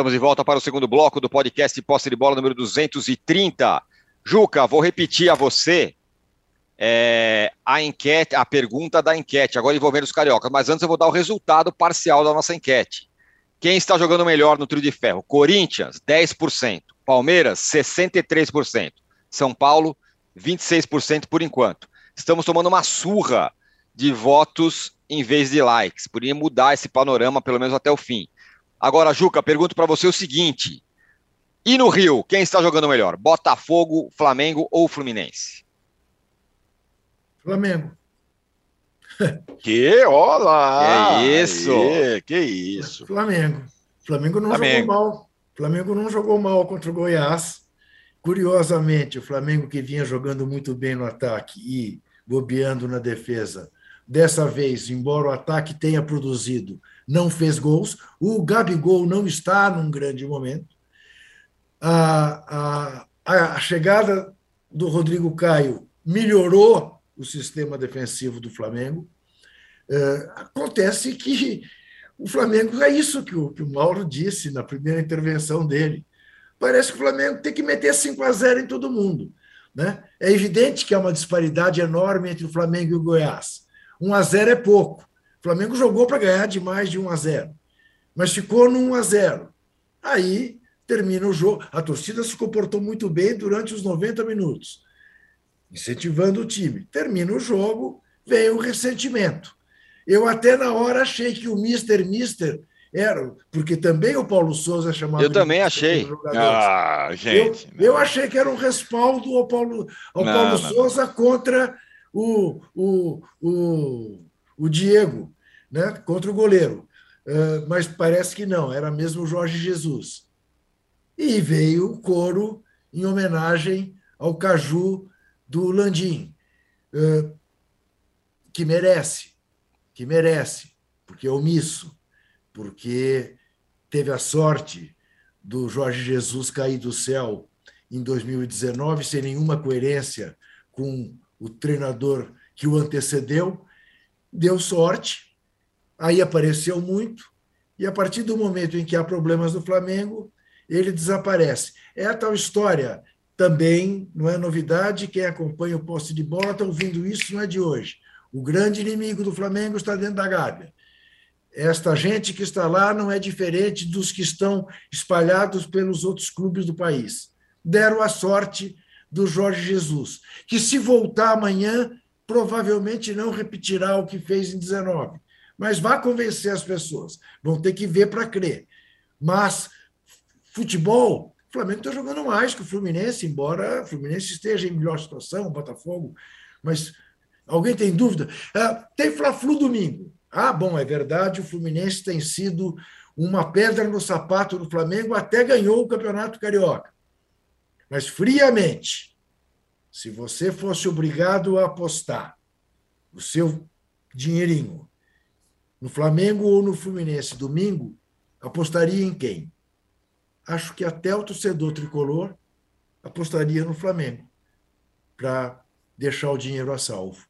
Estamos de volta para o segundo bloco do podcast Posse de Bola número 230. Juca, vou repetir a você é, a enquete, a pergunta da enquete, agora envolvendo os cariocas, mas antes eu vou dar o resultado parcial da nossa enquete. Quem está jogando melhor no trio de ferro? Corinthians, 10%. Palmeiras, 63%. São Paulo, 26% por enquanto. Estamos tomando uma surra de votos em vez de likes. Poderia mudar esse panorama, pelo menos até o fim. Agora, Juca, pergunto para você o seguinte: e no Rio, quem está jogando melhor? Botafogo, Flamengo ou Fluminense?
Flamengo.
Que, olá!
Que isso!
Que, que isso!
Flamengo. Flamengo não
Flamengo.
jogou mal. Flamengo não jogou mal contra o Goiás. Curiosamente, o Flamengo que vinha jogando muito bem no ataque e bobeando na defesa. Dessa vez, embora o ataque tenha produzido, não fez gols. O Gabigol não está num grande momento. A, a, a chegada do Rodrigo Caio melhorou o sistema defensivo do Flamengo. É, acontece que o Flamengo é isso que o, que o Mauro disse na primeira intervenção dele. Parece que o Flamengo tem que meter 5 a 0 em todo mundo. Né? É evidente que há uma disparidade enorme entre o Flamengo e o Goiás. 1 a 0 é pouco. O Flamengo jogou para ganhar de mais de 1 a 0, mas ficou no 1 a 0. Aí termina o jogo. A torcida se comportou muito bem durante os 90 minutos, incentivando o time. Termina o jogo, vem o ressentimento. Eu até na hora achei que o Mister Mister era, porque também o Paulo Souza chamava.
Eu também achei.
Ah, gente.
Eu, eu, achei que era um respaldo ao Paulo, ao não, Paulo não, Souza contra o, o, o, o Diego, né? contra o goleiro. Uh, mas parece que não, era mesmo o Jorge Jesus. E veio o coro em homenagem ao Caju do Landim, uh, que merece, que merece, porque é omisso porque teve a sorte do Jorge Jesus cair do céu em 2019 sem nenhuma coerência com o treinador que o antecedeu, deu sorte, aí apareceu muito, e a partir do momento em que há problemas no Flamengo, ele desaparece. É a tal história, também não é novidade, quem acompanha o poste de bola está ouvindo isso, não é de hoje. O grande inimigo do Flamengo está dentro da Gávea. Esta gente que está lá não é diferente dos que estão espalhados pelos outros clubes do país. Deram a sorte do Jorge Jesus, que se voltar amanhã, provavelmente não repetirá o que fez em 19. Mas vá convencer as pessoas. Vão ter que ver para crer. Mas futebol, o Flamengo está jogando mais que o Fluminense, embora o Fluminense esteja em melhor situação, o Botafogo. Mas alguém tem dúvida? Ah, tem Fla-Flu domingo. Ah, bom, é verdade, o Fluminense tem sido uma pedra no sapato do Flamengo, até ganhou o Campeonato Carioca. Mas, friamente, se você fosse obrigado a apostar o seu dinheirinho no Flamengo ou no Fluminense domingo, apostaria em quem? Acho que até o torcedor tricolor apostaria no Flamengo para deixar o dinheiro a salvo.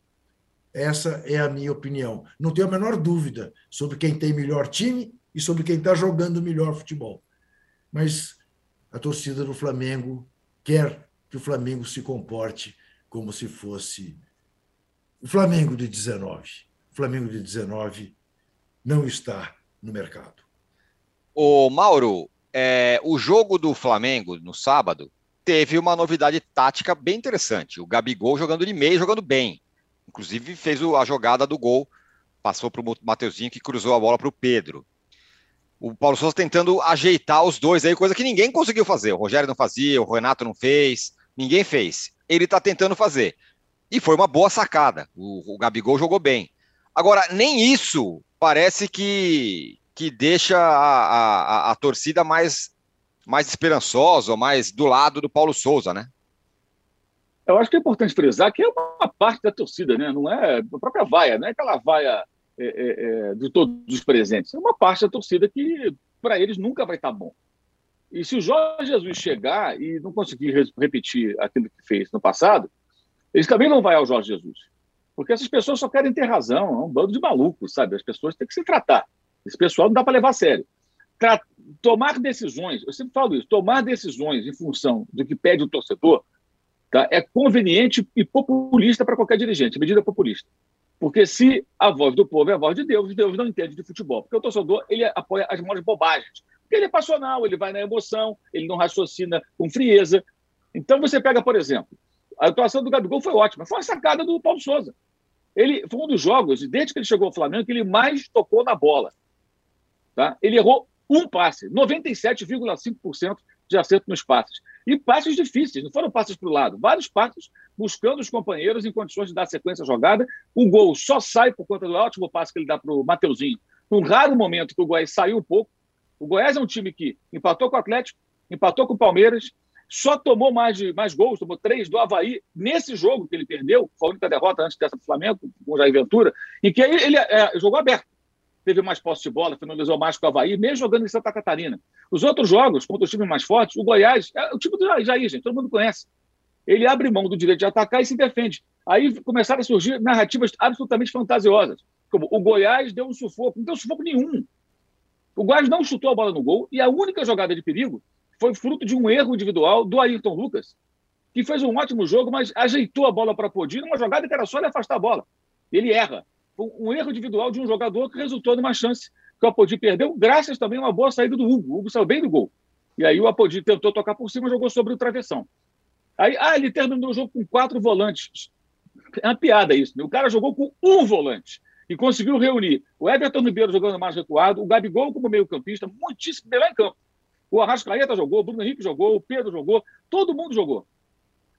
Essa é a minha opinião. Não tenho a menor dúvida sobre quem tem melhor time e sobre quem está jogando melhor futebol. Mas a torcida do Flamengo quer que o Flamengo se comporte como se fosse o Flamengo de 19. O Flamengo de 19 não está no mercado.
O Mauro, é, o jogo do Flamengo no sábado teve uma novidade tática bem interessante. O Gabigol jogando de meio, jogando bem. Inclusive fez a jogada do gol, passou para o Mateuzinho que cruzou a bola para o Pedro. O Paulo Souza tentando ajeitar os dois aí, coisa que ninguém conseguiu fazer. O Rogério não fazia, o Renato não fez, ninguém fez. Ele está tentando fazer. E foi uma boa sacada. O, o Gabigol jogou bem. Agora, nem isso parece que, que deixa a, a, a torcida mais, mais esperançosa, mais do lado do Paulo Souza, né?
Eu acho que é importante frisar que é uma parte da torcida, né? não é a própria vaia, não é aquela vaia é, é, é, de todos os presentes. É uma parte da torcida que, para eles, nunca vai estar bom. E se o Jorge Jesus chegar e não conseguir repetir aquilo que fez no passado, eles também não vão ao Jorge Jesus. Porque essas pessoas só querem ter razão, é um bando de malucos, sabe? As pessoas têm que se tratar. Esse pessoal não dá para levar a sério. Tra tomar decisões, eu sempre falo isso, tomar decisões em função do que pede o torcedor tá? é conveniente e populista para qualquer dirigente, medida populista. Porque se a voz do povo é a voz de Deus, Deus não entende de futebol. Porque o torcedor ele apoia as maiores bobagens. Porque ele é passional, ele vai na emoção, ele não raciocina com frieza. Então você pega, por exemplo, a atuação do Gabigol foi ótima. Foi uma sacada do Paulo Souza. Ele foi um dos jogos, desde que ele chegou ao Flamengo, que ele mais tocou na bola. Tá? Ele errou um passe, 97,5% de acerto nos passes. E passes difíceis, não foram passes para o lado, vários passes buscando os companheiros em condições de dar sequência à jogada. O gol só sai por conta do ótimo passe que ele dá para o Mateuzinho. Um raro momento que o Goiás saiu um pouco. O Goiás é um time que empatou com o Atlético, empatou com o Palmeiras, só tomou mais, mais gols, tomou três do Havaí nesse jogo que ele perdeu, foi a única derrota antes dessa do Flamengo, com o Jair Ventura, em que ele é, jogou aberto. Teve mais posse de bola, finalizou mais com o Havaí, mesmo jogando em Santa Catarina. Os outros jogos, contra os times mais fortes, o Goiás, é o time do Jair, gente, todo mundo conhece. Ele abre mão do direito de atacar e se defende. Aí começaram a surgir narrativas absolutamente fantasiosas, como o Goiás deu um sufoco. Não deu sufoco nenhum. O Goiás não chutou a bola no gol e a única jogada de perigo foi fruto de um erro individual do Ayrton Lucas, que fez um ótimo jogo, mas ajeitou a bola para Podir numa jogada que era só ele afastar a bola. Ele erra. Um erro individual de um jogador que resultou numa chance que o Apodi perdeu, graças também a uma boa saída do Hugo. O Hugo saiu bem do gol. E aí o Apodi tentou tocar por cima jogou sobre o travessão. Aí, ah, ele terminou o jogo com quatro volantes. É uma piada isso. Né? O cara jogou com um volante e conseguiu reunir o Everton Ribeiro jogando mais recuado, o Gabigol como meio-campista, muitíssimo melhor em campo. O Arrascaeta jogou, o Bruno Henrique jogou, o Pedro jogou, todo mundo jogou.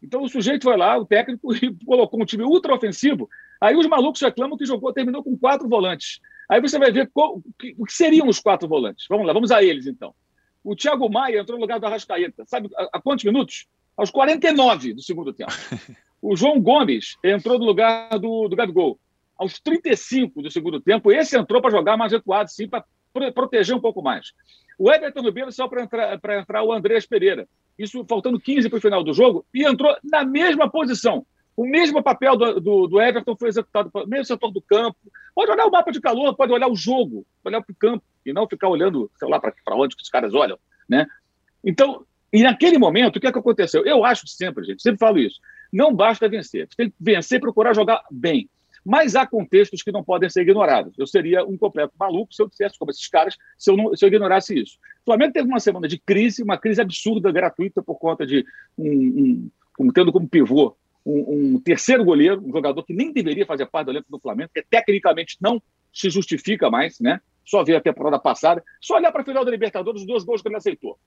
Então o sujeito foi lá, o técnico, e colocou um time ultra ofensivo. Aí os malucos reclamam que jogou, terminou com quatro volantes. Aí você vai ver qual, o que seriam os quatro volantes. Vamos lá, vamos a eles então. O Thiago Maia entrou no lugar do Arrascaeta. Sabe a, a quantos minutos? Aos 49 do segundo tempo. O João Gomes entrou no lugar do, do Gabigol. Aos 35 do segundo tempo, esse entrou para jogar mais recuado, sim, para proteger um pouco mais. O Everton Ribeiro só para entrar, entrar o Andrés Pereira. Isso faltando 15 para o final do jogo, e entrou na mesma posição. O mesmo papel do, do, do Everton foi executado pelo mesmo setor do campo. Pode olhar o mapa de calor, pode olhar o jogo, olhar para o campo, e não ficar olhando, sei lá, para onde que os caras olham. Né? Então, e naquele momento, o que, é que aconteceu? Eu acho sempre, gente, sempre falo isso, não basta vencer. Você tem que vencer e procurar jogar bem. Mas há contextos que não podem ser ignorados. Eu seria um completo maluco se eu dissesse como esses caras, se eu, não, se eu ignorasse isso. O Flamengo teve uma semana de crise, uma crise absurda, gratuita, por conta de um, um tendo como pivô um, um, terceiro goleiro, um jogador que nem deveria fazer parte do elenco do Flamengo, que tecnicamente não se justifica mais, né? Só ver a temporada passada, só olhar para a final da Libertadores, os dois gols que ele aceitou.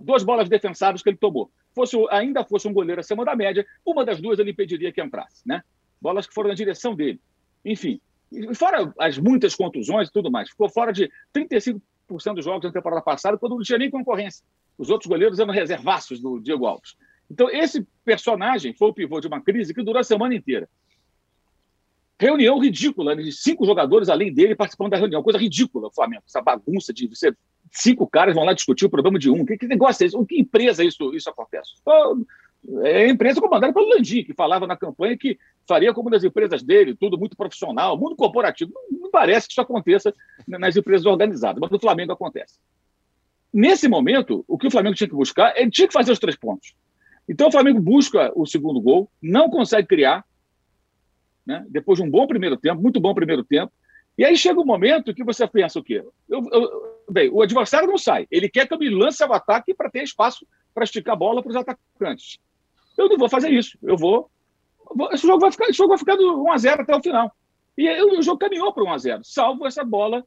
Duas bolas defensáveis que ele tomou. Fosse, ainda fosse um goleiro acima da média, uma das duas ele impediria que entrasse, né? Bolas que foram na direção dele. Enfim, fora as muitas contusões e tudo mais, ficou fora de 35% dos jogos da temporada passada, quando não tinha nem concorrência. Os outros goleiros eram reservaços do Diego Alves. Então, esse personagem foi o pivô de uma crise que durou a semana inteira. Reunião ridícula, de cinco jogadores além dele participando da reunião. Coisa ridícula, Flamengo. Essa bagunça de você, cinco caras vão lá discutir o problema de um. Que, que negócio é esse? O que empresa isso, isso acontece? Então, é empresa comandada pelo Landim, que falava na campanha que faria como nas empresas dele, tudo muito profissional, muito corporativo. Não, parece que isso aconteça nas empresas organizadas, mas no Flamengo acontece. Nesse momento, o que o Flamengo tinha que buscar, ele tinha que fazer os três pontos. Então o Flamengo busca o segundo gol, não consegue criar, né? depois de um bom primeiro tempo, muito bom primeiro tempo, e aí chega um momento que você pensa o quê? Eu, eu, bem, o adversário não sai, ele quer que eu me lance ao ataque para ter espaço para esticar a bola para os atacantes. Eu não vou fazer isso. Eu vou. esse jogo vai ficar, esse jogo vai ficar do 1x0 até o final. E o jogo caminhou para 1x0, salvo essa bola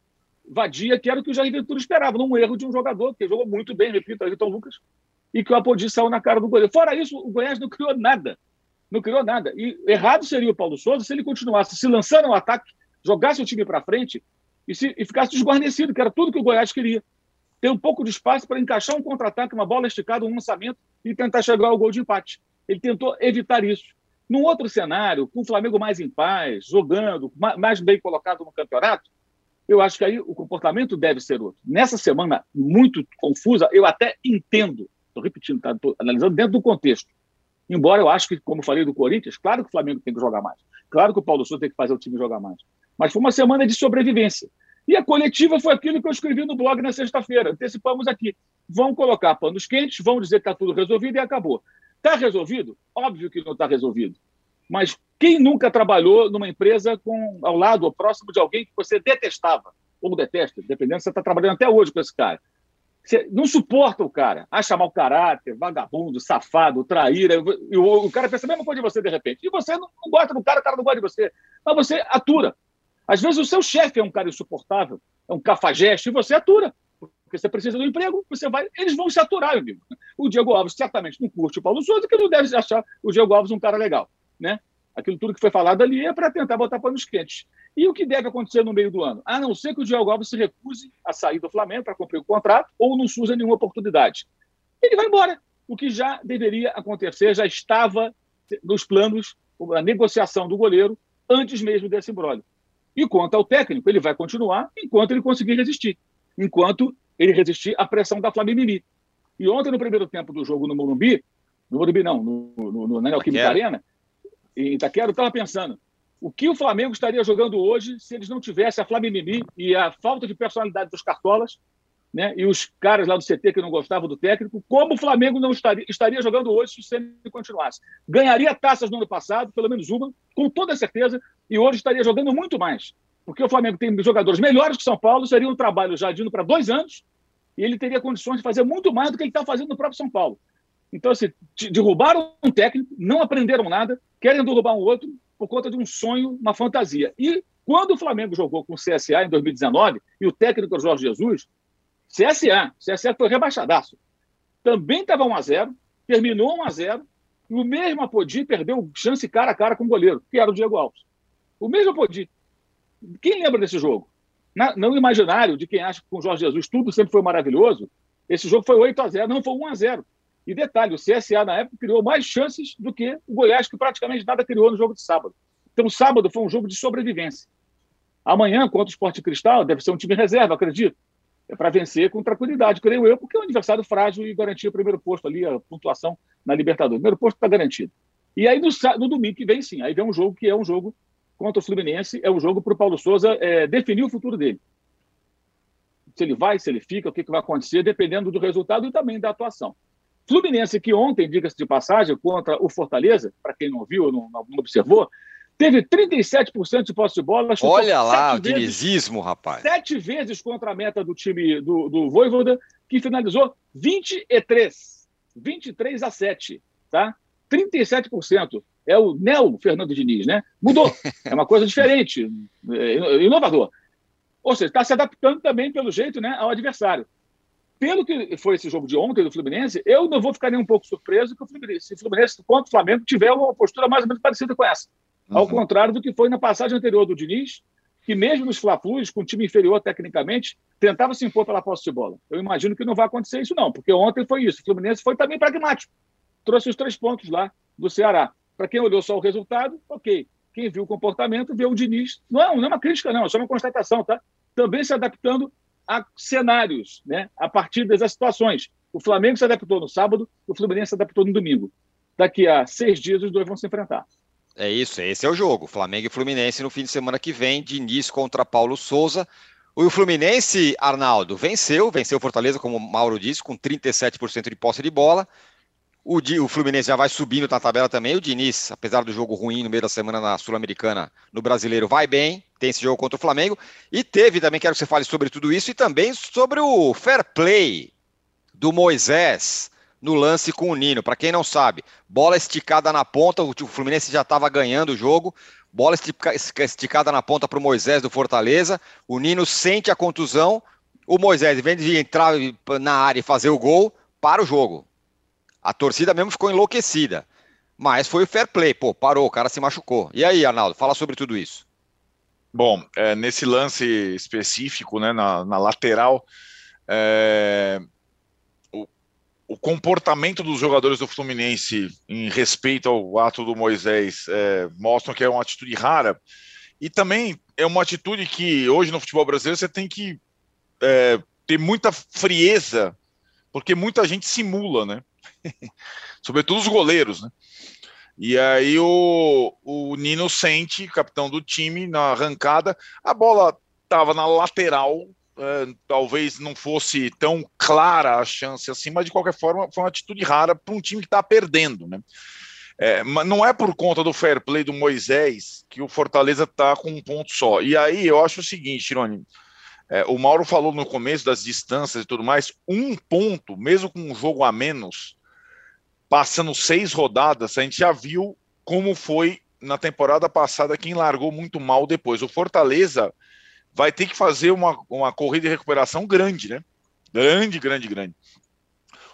vadia, que era o que o Jair Ventura esperava, num erro de um jogador que jogou muito bem, repito, Ayrton Lucas, e que o Apodi saiu na cara do goleiro. Fora isso, o Goiás não criou nada. Não criou nada. E errado seria o Paulo Souza se ele continuasse se lançando ao ataque, jogasse o time para frente e, se, e ficasse desguarnecido, que era tudo que o Goiás queria. Ter um pouco de espaço para encaixar um contra-ataque, uma bola esticada, um lançamento e tentar chegar ao gol de empate. Ele tentou evitar isso. Num outro cenário, com o Flamengo mais em paz, jogando, mais bem colocado no campeonato, eu acho que aí o comportamento deve ser outro. Nessa semana muito confusa, eu até entendo, estou repetindo, tá? estou analisando dentro do contexto. Embora eu acho que, como falei do Corinthians, claro que o Flamengo tem que jogar mais. Claro que o Paulo Souza tem que fazer o time jogar mais. Mas foi uma semana de sobrevivência. E a coletiva foi aquilo que eu escrevi no blog na sexta-feira. Antecipamos aqui. Vão colocar panos quentes, vão dizer que está tudo resolvido e acabou. Está resolvido? Óbvio que não está resolvido. Mas quem nunca trabalhou numa empresa com, ao lado ou próximo de alguém que você detestava, ou detesta, dependendo se você está trabalhando até hoje com esse cara. Você não suporta o cara, acha mau caráter, vagabundo, safado, traíra, e o, o, cara pensa a mesma coisa de você de repente. E você não, não gosta do cara, o cara não gosta de você. Mas você atura. Às vezes o seu chefe é um cara insuportável, é um cafajeste, e você atura porque você precisa do emprego, você vai, eles vão se aturar, meu amigo. O Diego Alves certamente não curte o Paulo Souza, que não deve achar o Diego Alves um cara legal, né? Aquilo tudo que foi falado ali é para tentar botar panos quentes. E o que deve acontecer no meio do ano? A não ser que o Diego Alves se recuse a sair do Flamengo para cumprir o contrato ou não surja nenhuma oportunidade. Ele vai embora. o que já deveria acontecer, já estava nos planos a negociação do goleiro antes mesmo desse embrólio. E quanto ao técnico, ele vai continuar enquanto ele conseguir resistir, enquanto ele resistir à pressão da Flamengo. E ontem, no primeiro tempo do jogo no Morumbi, no Morumbi não, no, no, no, na Neoquímica Arena, em Itaquera, eu estava pensando, o que o Flamengo estaria jogando hoje se eles não tivessem a Flamimimi e a falta de personalidade dos cartolas, né? E os caras lá do CT que não gostavam do técnico, como o Flamengo não estaria, estaria jogando hoje se o Ceni continuasse? Ganharia taças no ano passado, pelo menos uma, com toda certeza, e hoje estaria jogando muito mais. Porque o Flamengo tem jogadores melhores que o São Paulo, seria um trabalho já indo para dois anos, e ele teria condições de fazer muito mais do que ele está fazendo no próprio São Paulo. Então, assim, derrubaram um técnico, não aprenderam nada, querem derrubar um outro por conta de um sonho, uma fantasia. E quando o Flamengo jogou com o CSA em 2019, e o técnico Jorge Jesus, CSA, CSA foi rebaixadaço. Também estava 1 a 0 terminou 1 a 0 e o mesmo Apodi perdeu chance cara a cara com o goleiro, que era o Diego Alves. O mesmo Apodi. Quem lembra desse jogo? Na, imaginário de quem acha que com o Jorge Jesus tudo sempre foi maravilhoso, esse jogo foi 8 a 0 não foi 1 a 0 e detalhe, o CSA na época criou mais chances do que o Goiás, que praticamente nada criou no jogo de sábado. Então, sábado foi um jogo de sobrevivência. Amanhã, contra o Esporte Cristal, deve ser um time reserva, acredito. É para vencer com tranquilidade, creio eu, porque é um adversário frágil e garantia o primeiro posto ali, a pontuação na Libertadores. O primeiro posto está garantido. E aí, no, no, domingo que vem, sim, aí vem um jogo que é um jogo contra o Fluminense, é um jogo para o Paulo Souza é, definir o futuro dele. Se ele vai, se ele fica, o que, que vai acontecer, dependendo do resultado e também da atuação. Fluminense, que ontem, diga-se de passagem, contra o Fortaleza, para quem não viu, não, não observou, teve 37% de posse de bola.
Olha lá o dinizismo, rapaz.
Sete vezes contra a meta do time do, do Voivoda, que finalizou 23. 23 a 7, tá? 37%. É o Neo Fernando Diniz, né? Mudou. É uma coisa diferente, é, inovador. Ou seja, está se adaptando também, pelo jeito, né, ao adversário pelo que foi esse jogo de ontem do Fluminense, eu não vou ficar nem um pouco surpreso que o Fluminense, se o Fluminense contra o Flamengo tiver uma postura mais ou menos parecida com essa. Uhum. Ao contrário do que foi na passagem anterior do Diniz, que mesmo nos fla com um time inferior tecnicamente, tentava se impor pela posse de bola. Eu imagino que não vai acontecer isso não, porque ontem foi isso. O Fluminense foi também pragmático. Trouxe os três pontos lá do Ceará. Para quem olhou só o resultado, ok. Quem viu o comportamento, viu o Diniz. Não é, não é uma crítica, não, é só uma constatação, tá? Também se adaptando a cenários, né? a partir dessas situações. O Flamengo se adaptou no sábado, o Fluminense se adaptou no domingo. Daqui a seis dias, os dois vão se enfrentar.
É isso, esse é o jogo. Flamengo e Fluminense no fim de semana que vem, de início contra Paulo Souza. O Fluminense, Arnaldo, venceu, venceu Fortaleza, como o Mauro disse, com 37% de posse de bola. O, o Fluminense já vai subindo na tabela também. O Diniz, apesar do jogo ruim no meio da semana na Sul-Americana, no Brasileiro, vai bem. Tem esse jogo contra o Flamengo. E teve também, quero que você fale sobre tudo isso, e também sobre o fair play do Moisés no lance com o Nino. Para quem não sabe, bola esticada na ponta, o Fluminense já estava ganhando o jogo. Bola esticada na ponta para o Moisés do Fortaleza. O Nino sente a contusão. O Moisés, em vez de entrar na área e fazer o gol, para o jogo a torcida mesmo ficou enlouquecida. Mas foi o fair play, pô, parou, o cara se machucou. E aí, Arnaldo, fala sobre tudo isso.
Bom, é, nesse lance específico, né, na, na lateral, é, o, o, comportamento dos jogadores do Fluminense em respeito ao ato do Moisés é, que é uma atitude rara. E também é uma atitude que hoje no futebol brasileiro você tem que é, ter muita frieza, porque muita gente simula, né? Sobretudo os goleiros, né? E aí o, o Nino sente, capitão do time, na arrancada, a bola estava na lateral, é, talvez não fosse tão clara a chance assim, mas de qualquer forma foi uma atitude rara para um time que está perdendo, né? É, mas não é por conta do fair play do Moisés que o Fortaleza está com um ponto só. E aí eu acho o seguinte, Tironi, é, o Mauro falou no começo das distâncias e tudo mais, um ponto, mesmo com um jogo a menos, passando seis rodadas, a gente já viu como foi na temporada passada quem largou muito mal depois. O Fortaleza vai ter que fazer uma, uma corrida de recuperação grande, né? Grande, grande, grande.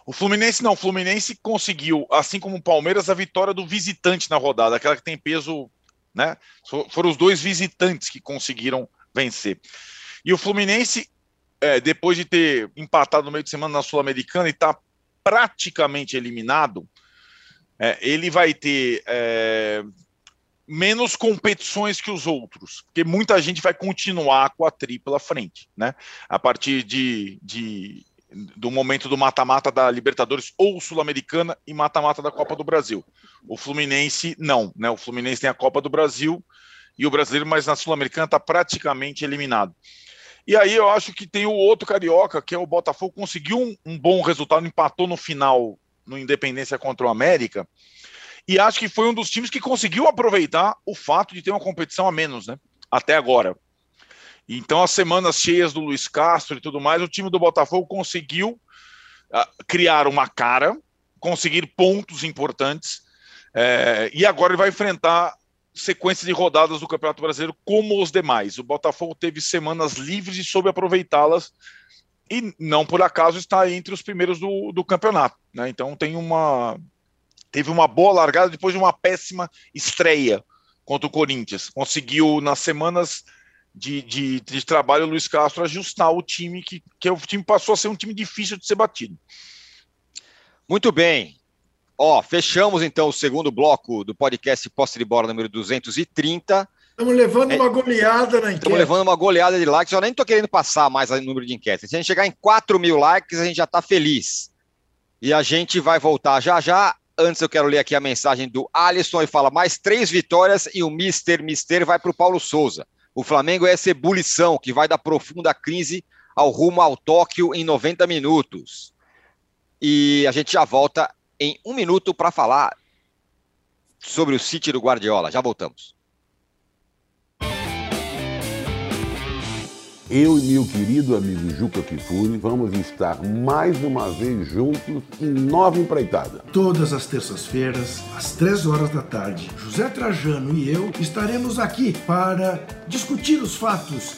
O Fluminense não, o Fluminense conseguiu, assim como o Palmeiras, a vitória do visitante na rodada, aquela que tem peso, né? Foram os dois visitantes que conseguiram vencer. E o Fluminense, é, depois de ter empatado no meio de semana na Sul-Americana e tá praticamente eliminado, é, ele vai ter é, menos competições que os outros, porque muita gente vai continuar com a tri pela frente, né? A partir de, de do momento do mata-mata da Libertadores ou Sul-Americana e mata-mata da Copa do Brasil. O Fluminense não, né? O Fluminense tem a Copa do Brasil e o brasileiro, mas na Sul-Americana está praticamente eliminado. E aí eu acho que tem o outro carioca, que é o Botafogo, conseguiu um, um bom resultado, empatou no final no Independência contra o América. E acho que foi um dos times que conseguiu aproveitar o fato de ter uma competição a menos, né? Até agora. Então, as semanas cheias do Luiz Castro e tudo mais, o time do Botafogo conseguiu uh, criar uma cara, conseguir pontos importantes, é, e agora ele vai enfrentar sequência de rodadas do Campeonato Brasileiro como os demais. O Botafogo teve semanas livres e soube aproveitá-las e não por acaso está entre os primeiros do, do campeonato. Né? Então tem uma teve uma boa largada depois de uma péssima estreia contra o Corinthians. Conseguiu nas semanas de, de, de trabalho o Luiz Castro ajustar o time que, que o time passou a ser um time difícil de ser batido.
Muito bem. Ó, fechamos então o segundo bloco do podcast Posse de Bola número 230.
Estamos levando é, uma goleada na enquete.
Estamos levando uma goleada de likes. Eu nem estou querendo passar mais o número de enquetes. Se a gente chegar em 4 mil likes, a gente já está feliz. E a gente vai voltar já já. Antes eu quero ler aqui a mensagem do Alisson e fala: mais três vitórias e o Mister Mister vai para o Paulo Souza. O Flamengo é essa ebulição que vai da profunda crise ao rumo ao Tóquio em 90 minutos. E a gente já volta em um minuto para falar sobre o City do Guardiola. Já voltamos.
Eu e meu querido amigo Juca Kifuri vamos estar mais uma vez juntos em nova empreitada.
Todas as terças-feiras, às três horas da tarde, José Trajano e eu estaremos aqui para discutir os fatos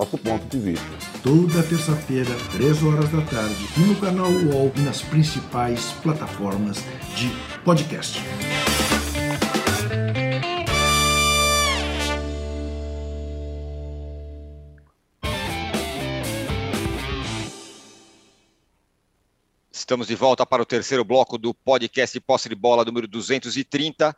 nosso ponto de vista.
Toda terça-feira, 3 horas da tarde, no canal UOL e nas principais plataformas de podcast.
Estamos de volta para o terceiro bloco do podcast Posse de Bola número 230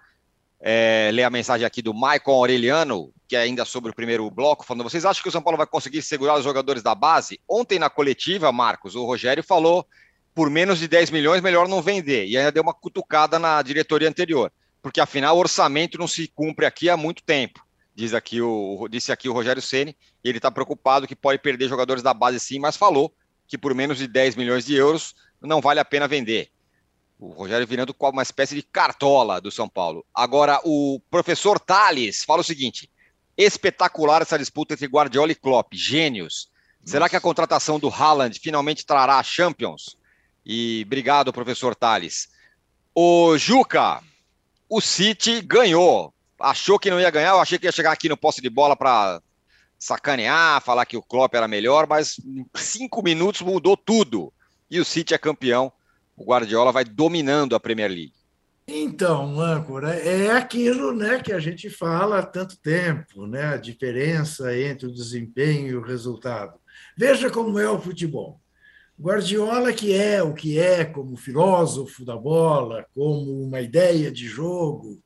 é, ler a mensagem aqui do Maicon Aureliano, que é ainda sobre o primeiro bloco, falando: vocês acham que o São Paulo vai conseguir segurar os jogadores da base? Ontem na coletiva, Marcos, o Rogério falou: por menos de 10 milhões, melhor não vender. E ainda deu uma cutucada na diretoria anterior, porque afinal o orçamento não se cumpre aqui há muito tempo. Diz aqui o, disse aqui o Rogério Ceni, ele está preocupado que pode perder jogadores da base sim, mas falou que por menos de 10 milhões de euros não vale a pena vender. O Rogério virando uma espécie de cartola do São Paulo. Agora, o professor Thales fala o seguinte: espetacular essa disputa entre Guardiola e Klopp, gênios. Nossa. Será que a contratação do Haaland finalmente trará a Champions? E obrigado, professor Thales. O Juca, o City ganhou. Achou que não ia ganhar, eu achei que ia chegar aqui no posse de bola para sacanear, falar que o Klopp era melhor, mas em cinco minutos mudou tudo. E o City é campeão o Guardiola vai dominando a Premier League.
Então, âncora, é aquilo né, que a gente fala há tanto tempo, né, a diferença entre o desempenho e o resultado. Veja como é o futebol. Guardiola, que é o que é como filósofo da bola, como uma ideia de jogo,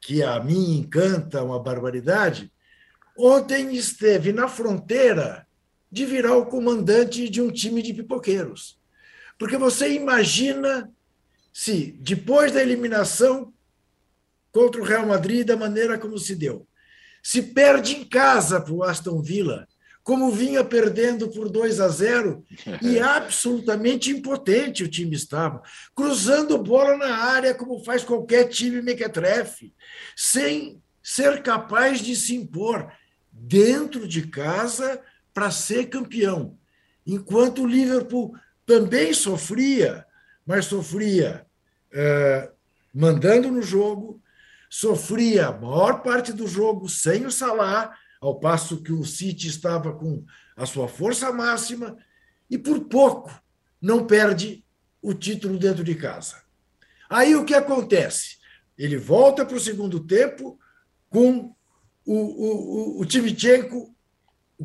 que a mim encanta uma barbaridade, ontem esteve na fronteira de virar o comandante de um time de pipoqueiros. Porque você imagina se, depois da eliminação contra o Real Madrid, da maneira como se deu, se perde em casa para o Aston Villa, como vinha perdendo por 2 a 0 e absolutamente impotente o time estava, cruzando bola na área como faz qualquer time mequetrefe, sem ser capaz de se impor dentro de casa para ser campeão. Enquanto o Liverpool também sofria mas sofria é, mandando no jogo, sofria a maior parte do jogo sem o Salah, ao passo que o City estava com a sua força máxima, e por pouco não perde o título dentro de casa. Aí o que acontece? Ele volta para o segundo tempo com o, o, o, o Timchenko,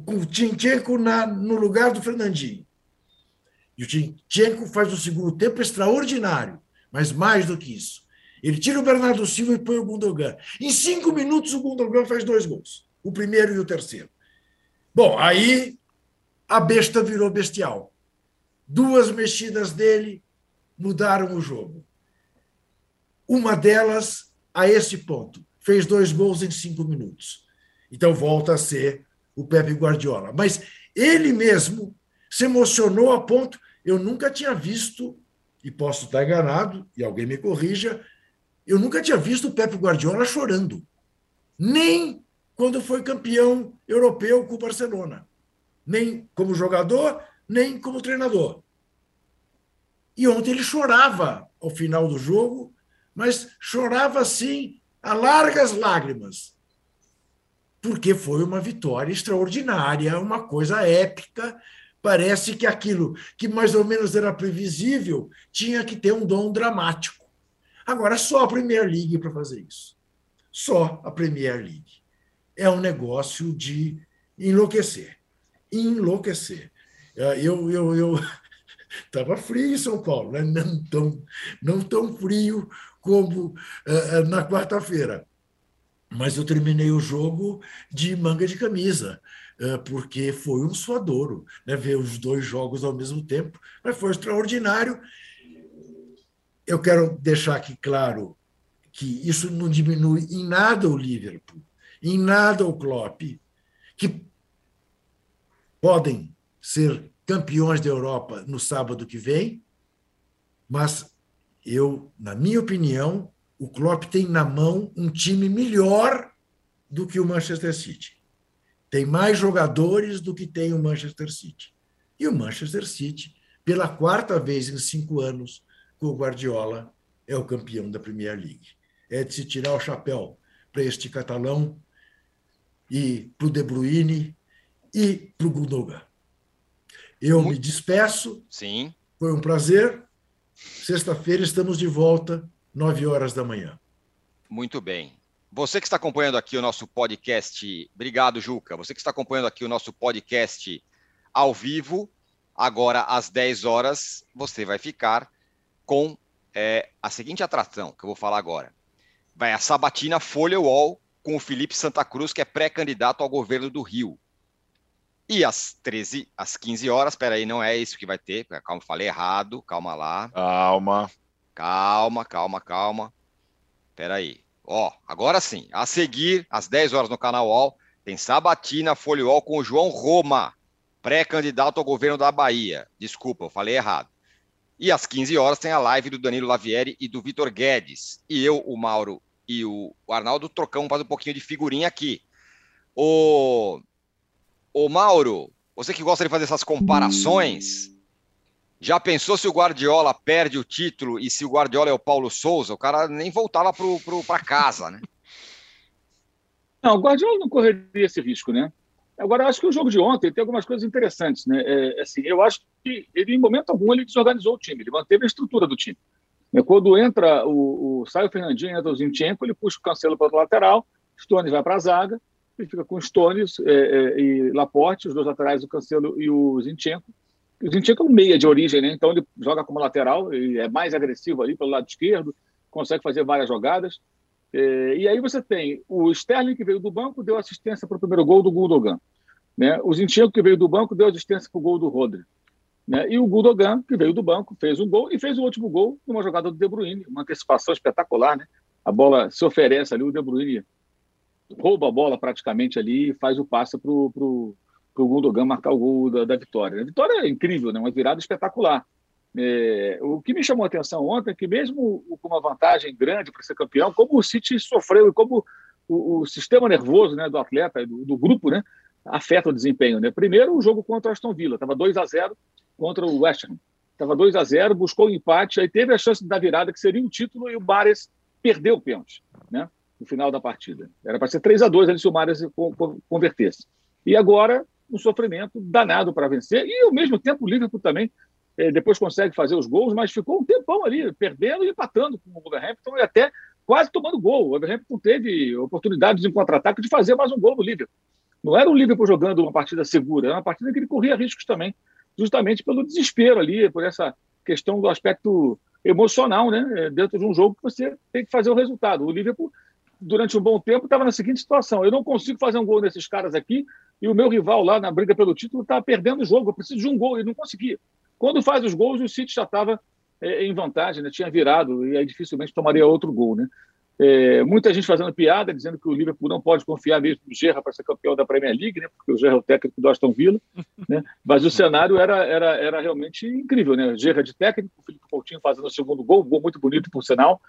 com o Timchenko na, no lugar do Fernandinho. E o Timchenko faz um segundo tempo extraordinário, mas mais do que isso. Ele tira o Bernardo Silva e põe o Gundogan. Em cinco minutos, o Gundogan faz dois gols. O primeiro e o terceiro. Bom, aí a besta virou bestial. Duas mexidas dele mudaram o jogo. Uma delas, a esse ponto, fez dois gols em cinco minutos. Então volta a ser o Pepe Guardiola. Mas ele mesmo se emocionou a ponto. Eu nunca tinha visto, e posso estar enganado, e alguém me corrija, eu nunca tinha visto o Pepe Guardiola chorando. Nem quando foi campeão europeu com o Barcelona. Nem como jogador, nem como treinador. E ontem ele chorava ao final do jogo, mas chorava assim, a largas lágrimas, porque foi uma vitória extraordinária, uma coisa épica. Parece que aquilo que mais ou menos era previsível tinha que ter um dom dramático. Agora, só a Premier League para fazer isso. Só a Premier League. É um negócio de enlouquecer. Enlouquecer. Eu, eu, eu estava frio em São Paulo, né? não, tão, não tão frio como uh, na quarta-feira. Mas eu terminei o jogo de manga de camisa, porque foi um suadouro né? ver os dois jogos ao mesmo tempo, mas foi extraordinário. Eu quero deixar aqui claro que isso não diminui em nada o Liverpool, em nada o Klopp, que podem ser campeões da Europa no sábado que vem, mas eu, na minha opinião, o Klopp tem na mão um time melhor do que o Manchester City. Tem mais jogadores do que tem o Manchester City. E o Manchester City, pela quarta vez em cinco anos, com o Guardiola, é o campeão da Premier League. É de se tirar o chapéu para este catalão e para o De Bruyne e para o Gundogan. Eu me despeço.
Sim.
Foi um prazer. Sexta-feira estamos de volta, nove horas da manhã.
Muito bem. Você que está acompanhando aqui o nosso podcast, obrigado, Juca. Você que está acompanhando aqui o nosso podcast ao vivo, agora às 10 horas, você vai ficar com é, a seguinte atração que eu vou falar agora. Vai a Sabatina Folha Wall com o Felipe Santa Cruz, que é pré-candidato ao governo do Rio. E às 13, às 15 horas, peraí, não é isso que vai ter. Calma, falei errado, calma lá.
Calma.
Calma, calma, calma. Peraí. Ó, agora sim. A seguir, às 10 horas no canal UOL, tem Sabatina Folha UOL com o João Roma, pré-candidato ao governo da Bahia. Desculpa, eu falei errado. E às 15 horas tem a live do Danilo Lavieri e do Vitor Guedes. E eu, o Mauro e o Arnaldo trocamos faz um pouquinho de figurinha aqui. O Ô Mauro, você que gosta de fazer essas comparações, já pensou se o Guardiola perde o título e se o Guardiola é o Paulo Souza? O cara nem voltava para casa, né?
Não, o Guardiola não correria esse risco, né? Agora, acho que o jogo de ontem tem algumas coisas interessantes, né? É, assim, eu acho que ele, em momento algum, ele desorganizou o time, ele manteve a estrutura do time. Quando entra o, o sai o Fernandinho, entra o Zinchenko, ele puxa o Cancelo para o lateral, Stones vai para a zaga, ele fica com Stones é, é, e Laporte, os dois laterais, o Cancelo e o Zinchenko. O Zinchenko é um meia de origem, né? então ele joga como lateral, ele é mais agressivo ali pelo lado esquerdo, consegue fazer várias jogadas. É, e aí você tem o Sterling, que veio do banco, deu assistência para o primeiro gol do Gundogan. Né? O Zinchenko, que veio do banco, deu assistência para o gol do Rodri. Né? E o Gundogan, que veio do banco, fez um gol e fez o último gol numa jogada do De Bruyne, uma antecipação espetacular. Né? A bola se oferece ali, o De Bruyne rouba a bola praticamente ali e faz o passe para o Gundogan marcar o gol da, da, vitória. A vitória é incrível, né? uma virada espetacular. É, o que me chamou a atenção ontem é que, mesmo com uma vantagem grande para ser campeão, como o City sofreu e como o, o sistema nervoso né, do atleta, do, do, grupo, né, afeta o desempenho. Né? Primeiro, o jogo contra o Aston Villa, estava 2 a 0 contra o West Ham. Estava 2 a 0 buscou o empate, aí teve a chance dar virada, que seria o título, e o Bares perdeu o pênalti, né? No final da partida. Era para ser 3 a 2 ali se o Bares convertesse. E agora, um sofrimento danado para vencer, e ao mesmo tempo o Liverpool também eh, depois consegue fazer os gols, mas ficou um tempão ali, perdendo e empatando com o Wolverhampton e até quase tomando gol. O Wolverhampton teve oportunidades em contra-ataque de fazer mais um gol no Liverpool. Não era o Liverpool jogando uma partida segura, era uma partida que ele corria riscos também, justamente pelo desespero ali, por essa questão do aspecto emocional, né? Dentro de um jogo que você tem que fazer o resultado. O Liverpool, durante um bom tempo, estava na seguinte situação: eu não consigo fazer um gol nesses caras aqui, e o meu rival lá na briga pelo título está perdendo o jogo, eu preciso de um gol, e não conseguia. Quando faz os gols, o City já estava é, em vantagem, né? tinha virado, e aí dificilmente tomaria outro gol. Né? É, muita gente fazendo piada, dizendo que o Liverpool não pode confiar mesmo no Gerra para ser campeão da Premier League, né? porque o Gerra é o técnico do Aston Villa, né? mas o cenário era, era, era realmente incrível. Né? Gerra de técnico, o Felipe Coutinho fazendo o segundo gol, um gol muito bonito, por sinal,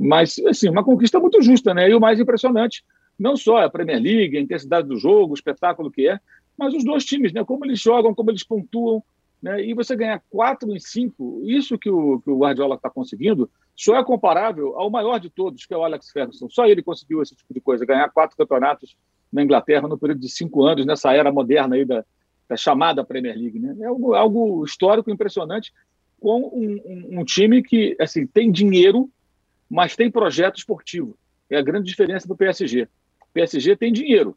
mas assim, uma conquista muito justa. Né? E o mais impressionante, não só a Premier League, a intensidade do jogo, o espetáculo que é, mas os dois times, né? como eles jogam, como eles pontuam, né? e você ganhar quatro em cinco, isso que o, que o Guardiola está conseguindo, só é comparável ao maior de todos, que é o Alex Ferguson. Só ele conseguiu esse tipo de coisa, ganhar quatro campeonatos na Inglaterra no período de cinco anos, nessa era moderna aí da, da chamada Premier League. Né? É algo, algo histórico impressionante, com um, um, um, time que assim tem dinheiro, mas tem projeto esportivo. É a grande diferença do PSG. O PSG tem dinheiro,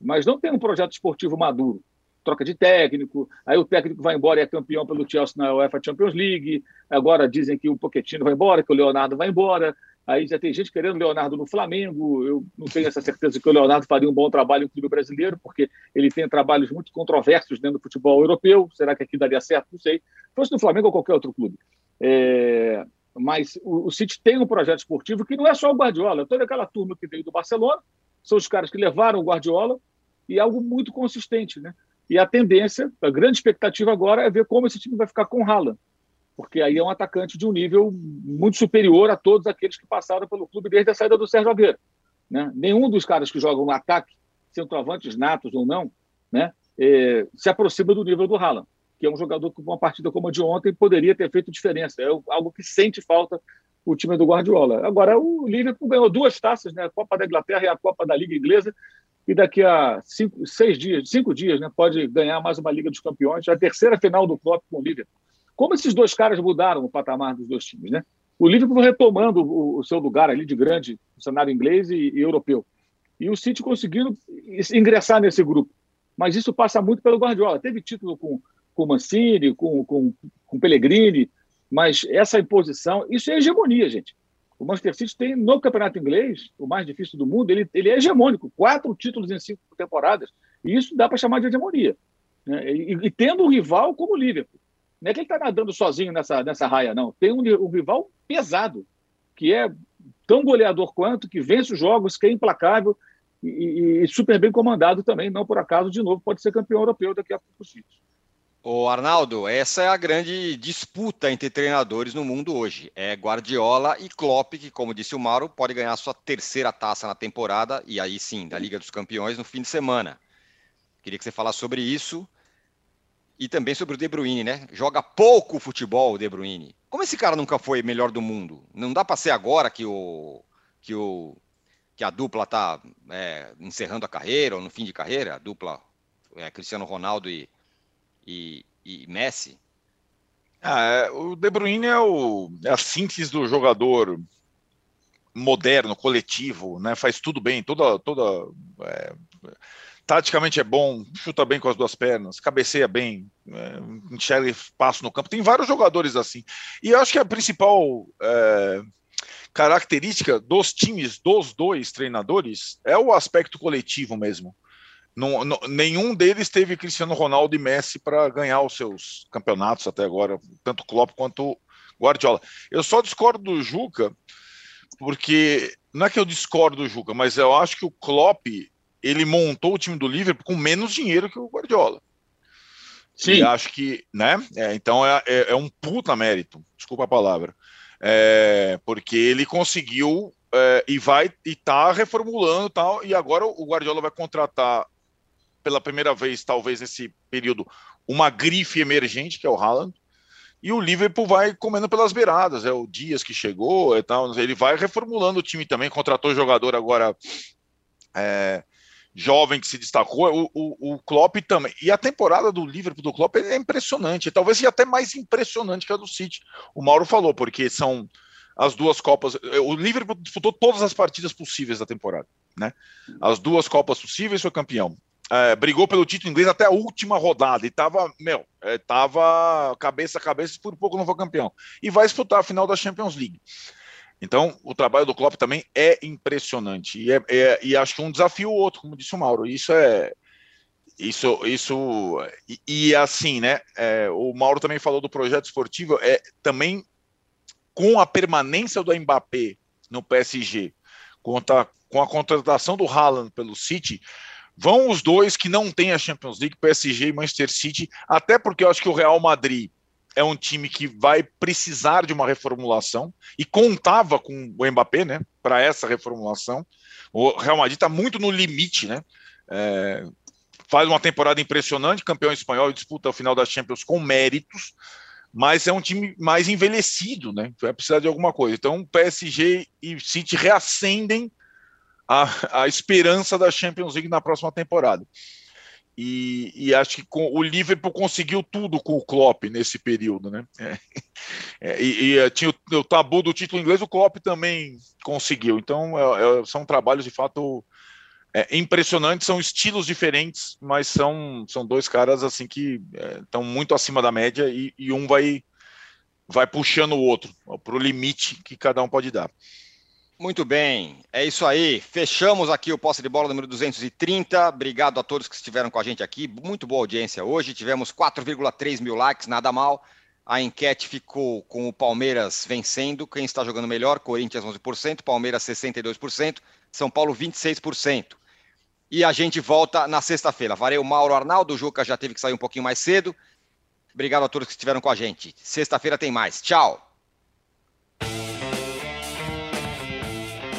mas não tem um projeto esportivo maduro troca de técnico, aí o técnico vai embora e é campeão pelo Chelsea na UEFA Champions League, agora dizem que o Pochettino vai embora, que o Leonardo vai embora, aí já tem gente querendo o Leonardo no Flamengo, eu não tenho essa certeza que o Leonardo faria um bom trabalho no clube brasileiro, porque ele tem trabalhos muito controversos dentro do futebol europeu, será que aqui daria certo? Não sei. Fosse no Flamengo ou qualquer outro clube. É... Mas o, o City tem um projeto esportivo que não é só o Guardiola, toda aquela turma que veio do Barcelona, são os caras que levaram o Guardiola, e é algo muito consistente, né? E a tendência, a grande expectativa agora é ver como esse time vai ficar com o Haaland, porque aí é um atacante de um nível muito superior a todos aqueles que passaram pelo clube desde a saída do Sérgio Agüero. Né? Nenhum dos caras que jogam no ataque, centroavantes natos ou não, né, é, se aproxima do nível do Haaland, que é um jogador que uma partida como a de ontem poderia ter feito diferença. É algo que sente falta o time do Guardiola. Agora, o Liverpool ganhou duas taças, né, a Copa da Inglaterra e a Copa da Liga Inglesa, e daqui a cinco, seis dias, cinco dias, né, pode ganhar mais uma Liga dos Campeões, a terceira final do Klopp com o Liverpool. Como esses dois caras mudaram o patamar dos dois times, né? O Liverpool retomando o, o seu lugar ali de grande no cenário inglês e, e, europeu. E o City conseguindo ingressar nesse grupo. Mas isso passa muito pelo Guardiola. Teve título com com Mancini, com, com, com Pellegrini, mas essa imposição, isso é hegemonia, gente. O Manchester City tem no campeonato inglês, o mais difícil do mundo, ele, ele é hegemônico, quatro títulos em cinco temporadas, e isso dá para chamar de hegemonia. Né? E, e, tendo um rival como o Liverpool. Não é que ele está nadando sozinho nessa, nessa raia, não. Tem um, um, rival pesado, que é tão goleador quanto, que vence os jogos, que é implacável e, e super bem comandado também. Não por acaso, de novo, pode ser campeão europeu daqui a pouco.
Ô Arnaldo, essa é a grande disputa entre treinadores no mundo hoje. É Guardiola e Klopp, que, como disse o Mauro, pode ganhar sua terceira taça na temporada, e aí sim, da Liga dos Campeões no fim de semana. Queria que você falasse sobre isso e também sobre o De Bruyne, né? Joga pouco futebol o De Bruyne. Como esse cara nunca foi melhor do mundo? Não dá para ser agora que o que o que a dupla tá é, encerrando a carreira ou no fim de carreira, a dupla é, Cristiano Ronaldo e e, e Messi?
Ah, é, o De Bruyne é, o, é a síntese do jogador moderno, coletivo, né? Faz tudo bem, toda, toda é, taticamente é bom, chuta bem com as duas pernas, cabeceia bem, é, enxerga espaço no campo. Tem vários jogadores assim. E eu acho que a principal é, característica dos times, dos dois treinadores, é o aspecto coletivo mesmo. Não, não, nenhum deles teve Cristiano Ronaldo e Messi para ganhar os seus campeonatos até agora, tanto Klopp quanto Guardiola. Eu só discordo do Juca, porque não é que eu discordo do Juca, mas eu acho que o Klopp ele montou o time do Liverpool com menos dinheiro que o Guardiola. Sim. E acho que, né? É, então é, é, é, um puta mérito, desculpa a palavra, é, porque ele conseguiu é, e vai e tá reformulando tal. E agora o Guardiola vai contratar pela primeira vez, talvez nesse período, uma grife emergente, que é o Haaland. e o Liverpool vai comendo pelas beiradas. É o Dias que chegou e tal. Ele vai reformulando o time também, contratou jogador agora é, jovem que se destacou. O, o, o, Klopp também. E a temporada do Liverpool do Klopp é impressionante. Talvez seja até mais impressionante que a do City. O Mauro falou, porque são as duas Copas. O Liverpool disputou todas as partidas possíveis da temporada. Né? As duas Copas possíveis foi campeão é, brigou pelo título inglês até a última rodada e tava, meu, é, tava cabeça a cabeça, por pouco não foi campeão. E vai disputar a final da Champions League. Então, o trabalho do Klopp também é impressionante. E, é, é, e acho que um desafio o outro, como disse o Mauro. Isso é. Isso, isso e, e assim, né? É, o Mauro também falou do projeto esportivo. É também com a permanência do Mbappé no PSG, com a, com a contratação do Haaland pelo City, Vão os dois que não têm a Champions League, PSG e Manchester City, até porque eu acho que o Real Madrid é um time que vai precisar de uma reformulação e contava com o Mbappé, né, para essa reformulação. O Real Madrid está muito no limite, né? É, faz uma temporada impressionante, campeão espanhol disputa o final da Champions com méritos, mas é um time mais envelhecido, né? Vai precisar de alguma coisa. Então, PSG e City reacendem a, a esperança da Champions League na próxima temporada. E, e, acho que com, o Liverpool conseguiu tudo com o Klopp nesse período, né? É, é, e, e, é, tinha o, o, tabu do título inglês, o Klopp também conseguiu. Então é, é são trabalhos de fato é, impressionantes, são estilos diferentes, mas são, são dois caras assim que estão muito acima da média e, e um vai vai puxando o outro para o limite que cada um pode dar.
Muito bem, é isso aí. Fechamos aqui o posse de bola número 230. Obrigado a todos que estiveram com a gente aqui. Muito boa audiência hoje. Tivemos 4,3 mil likes, nada mal. A enquete ficou com o Palmeiras vencendo. Quem está jogando melhor? Corinthians 11%, Palmeiras 62%, São Paulo 26%. E a gente volta na sexta-feira. Varei Mauro Arnaldo, o Juca já teve que sair um pouquinho mais cedo. Obrigado a todos que estiveram com a gente. Sexta-feira tem mais. Tchau!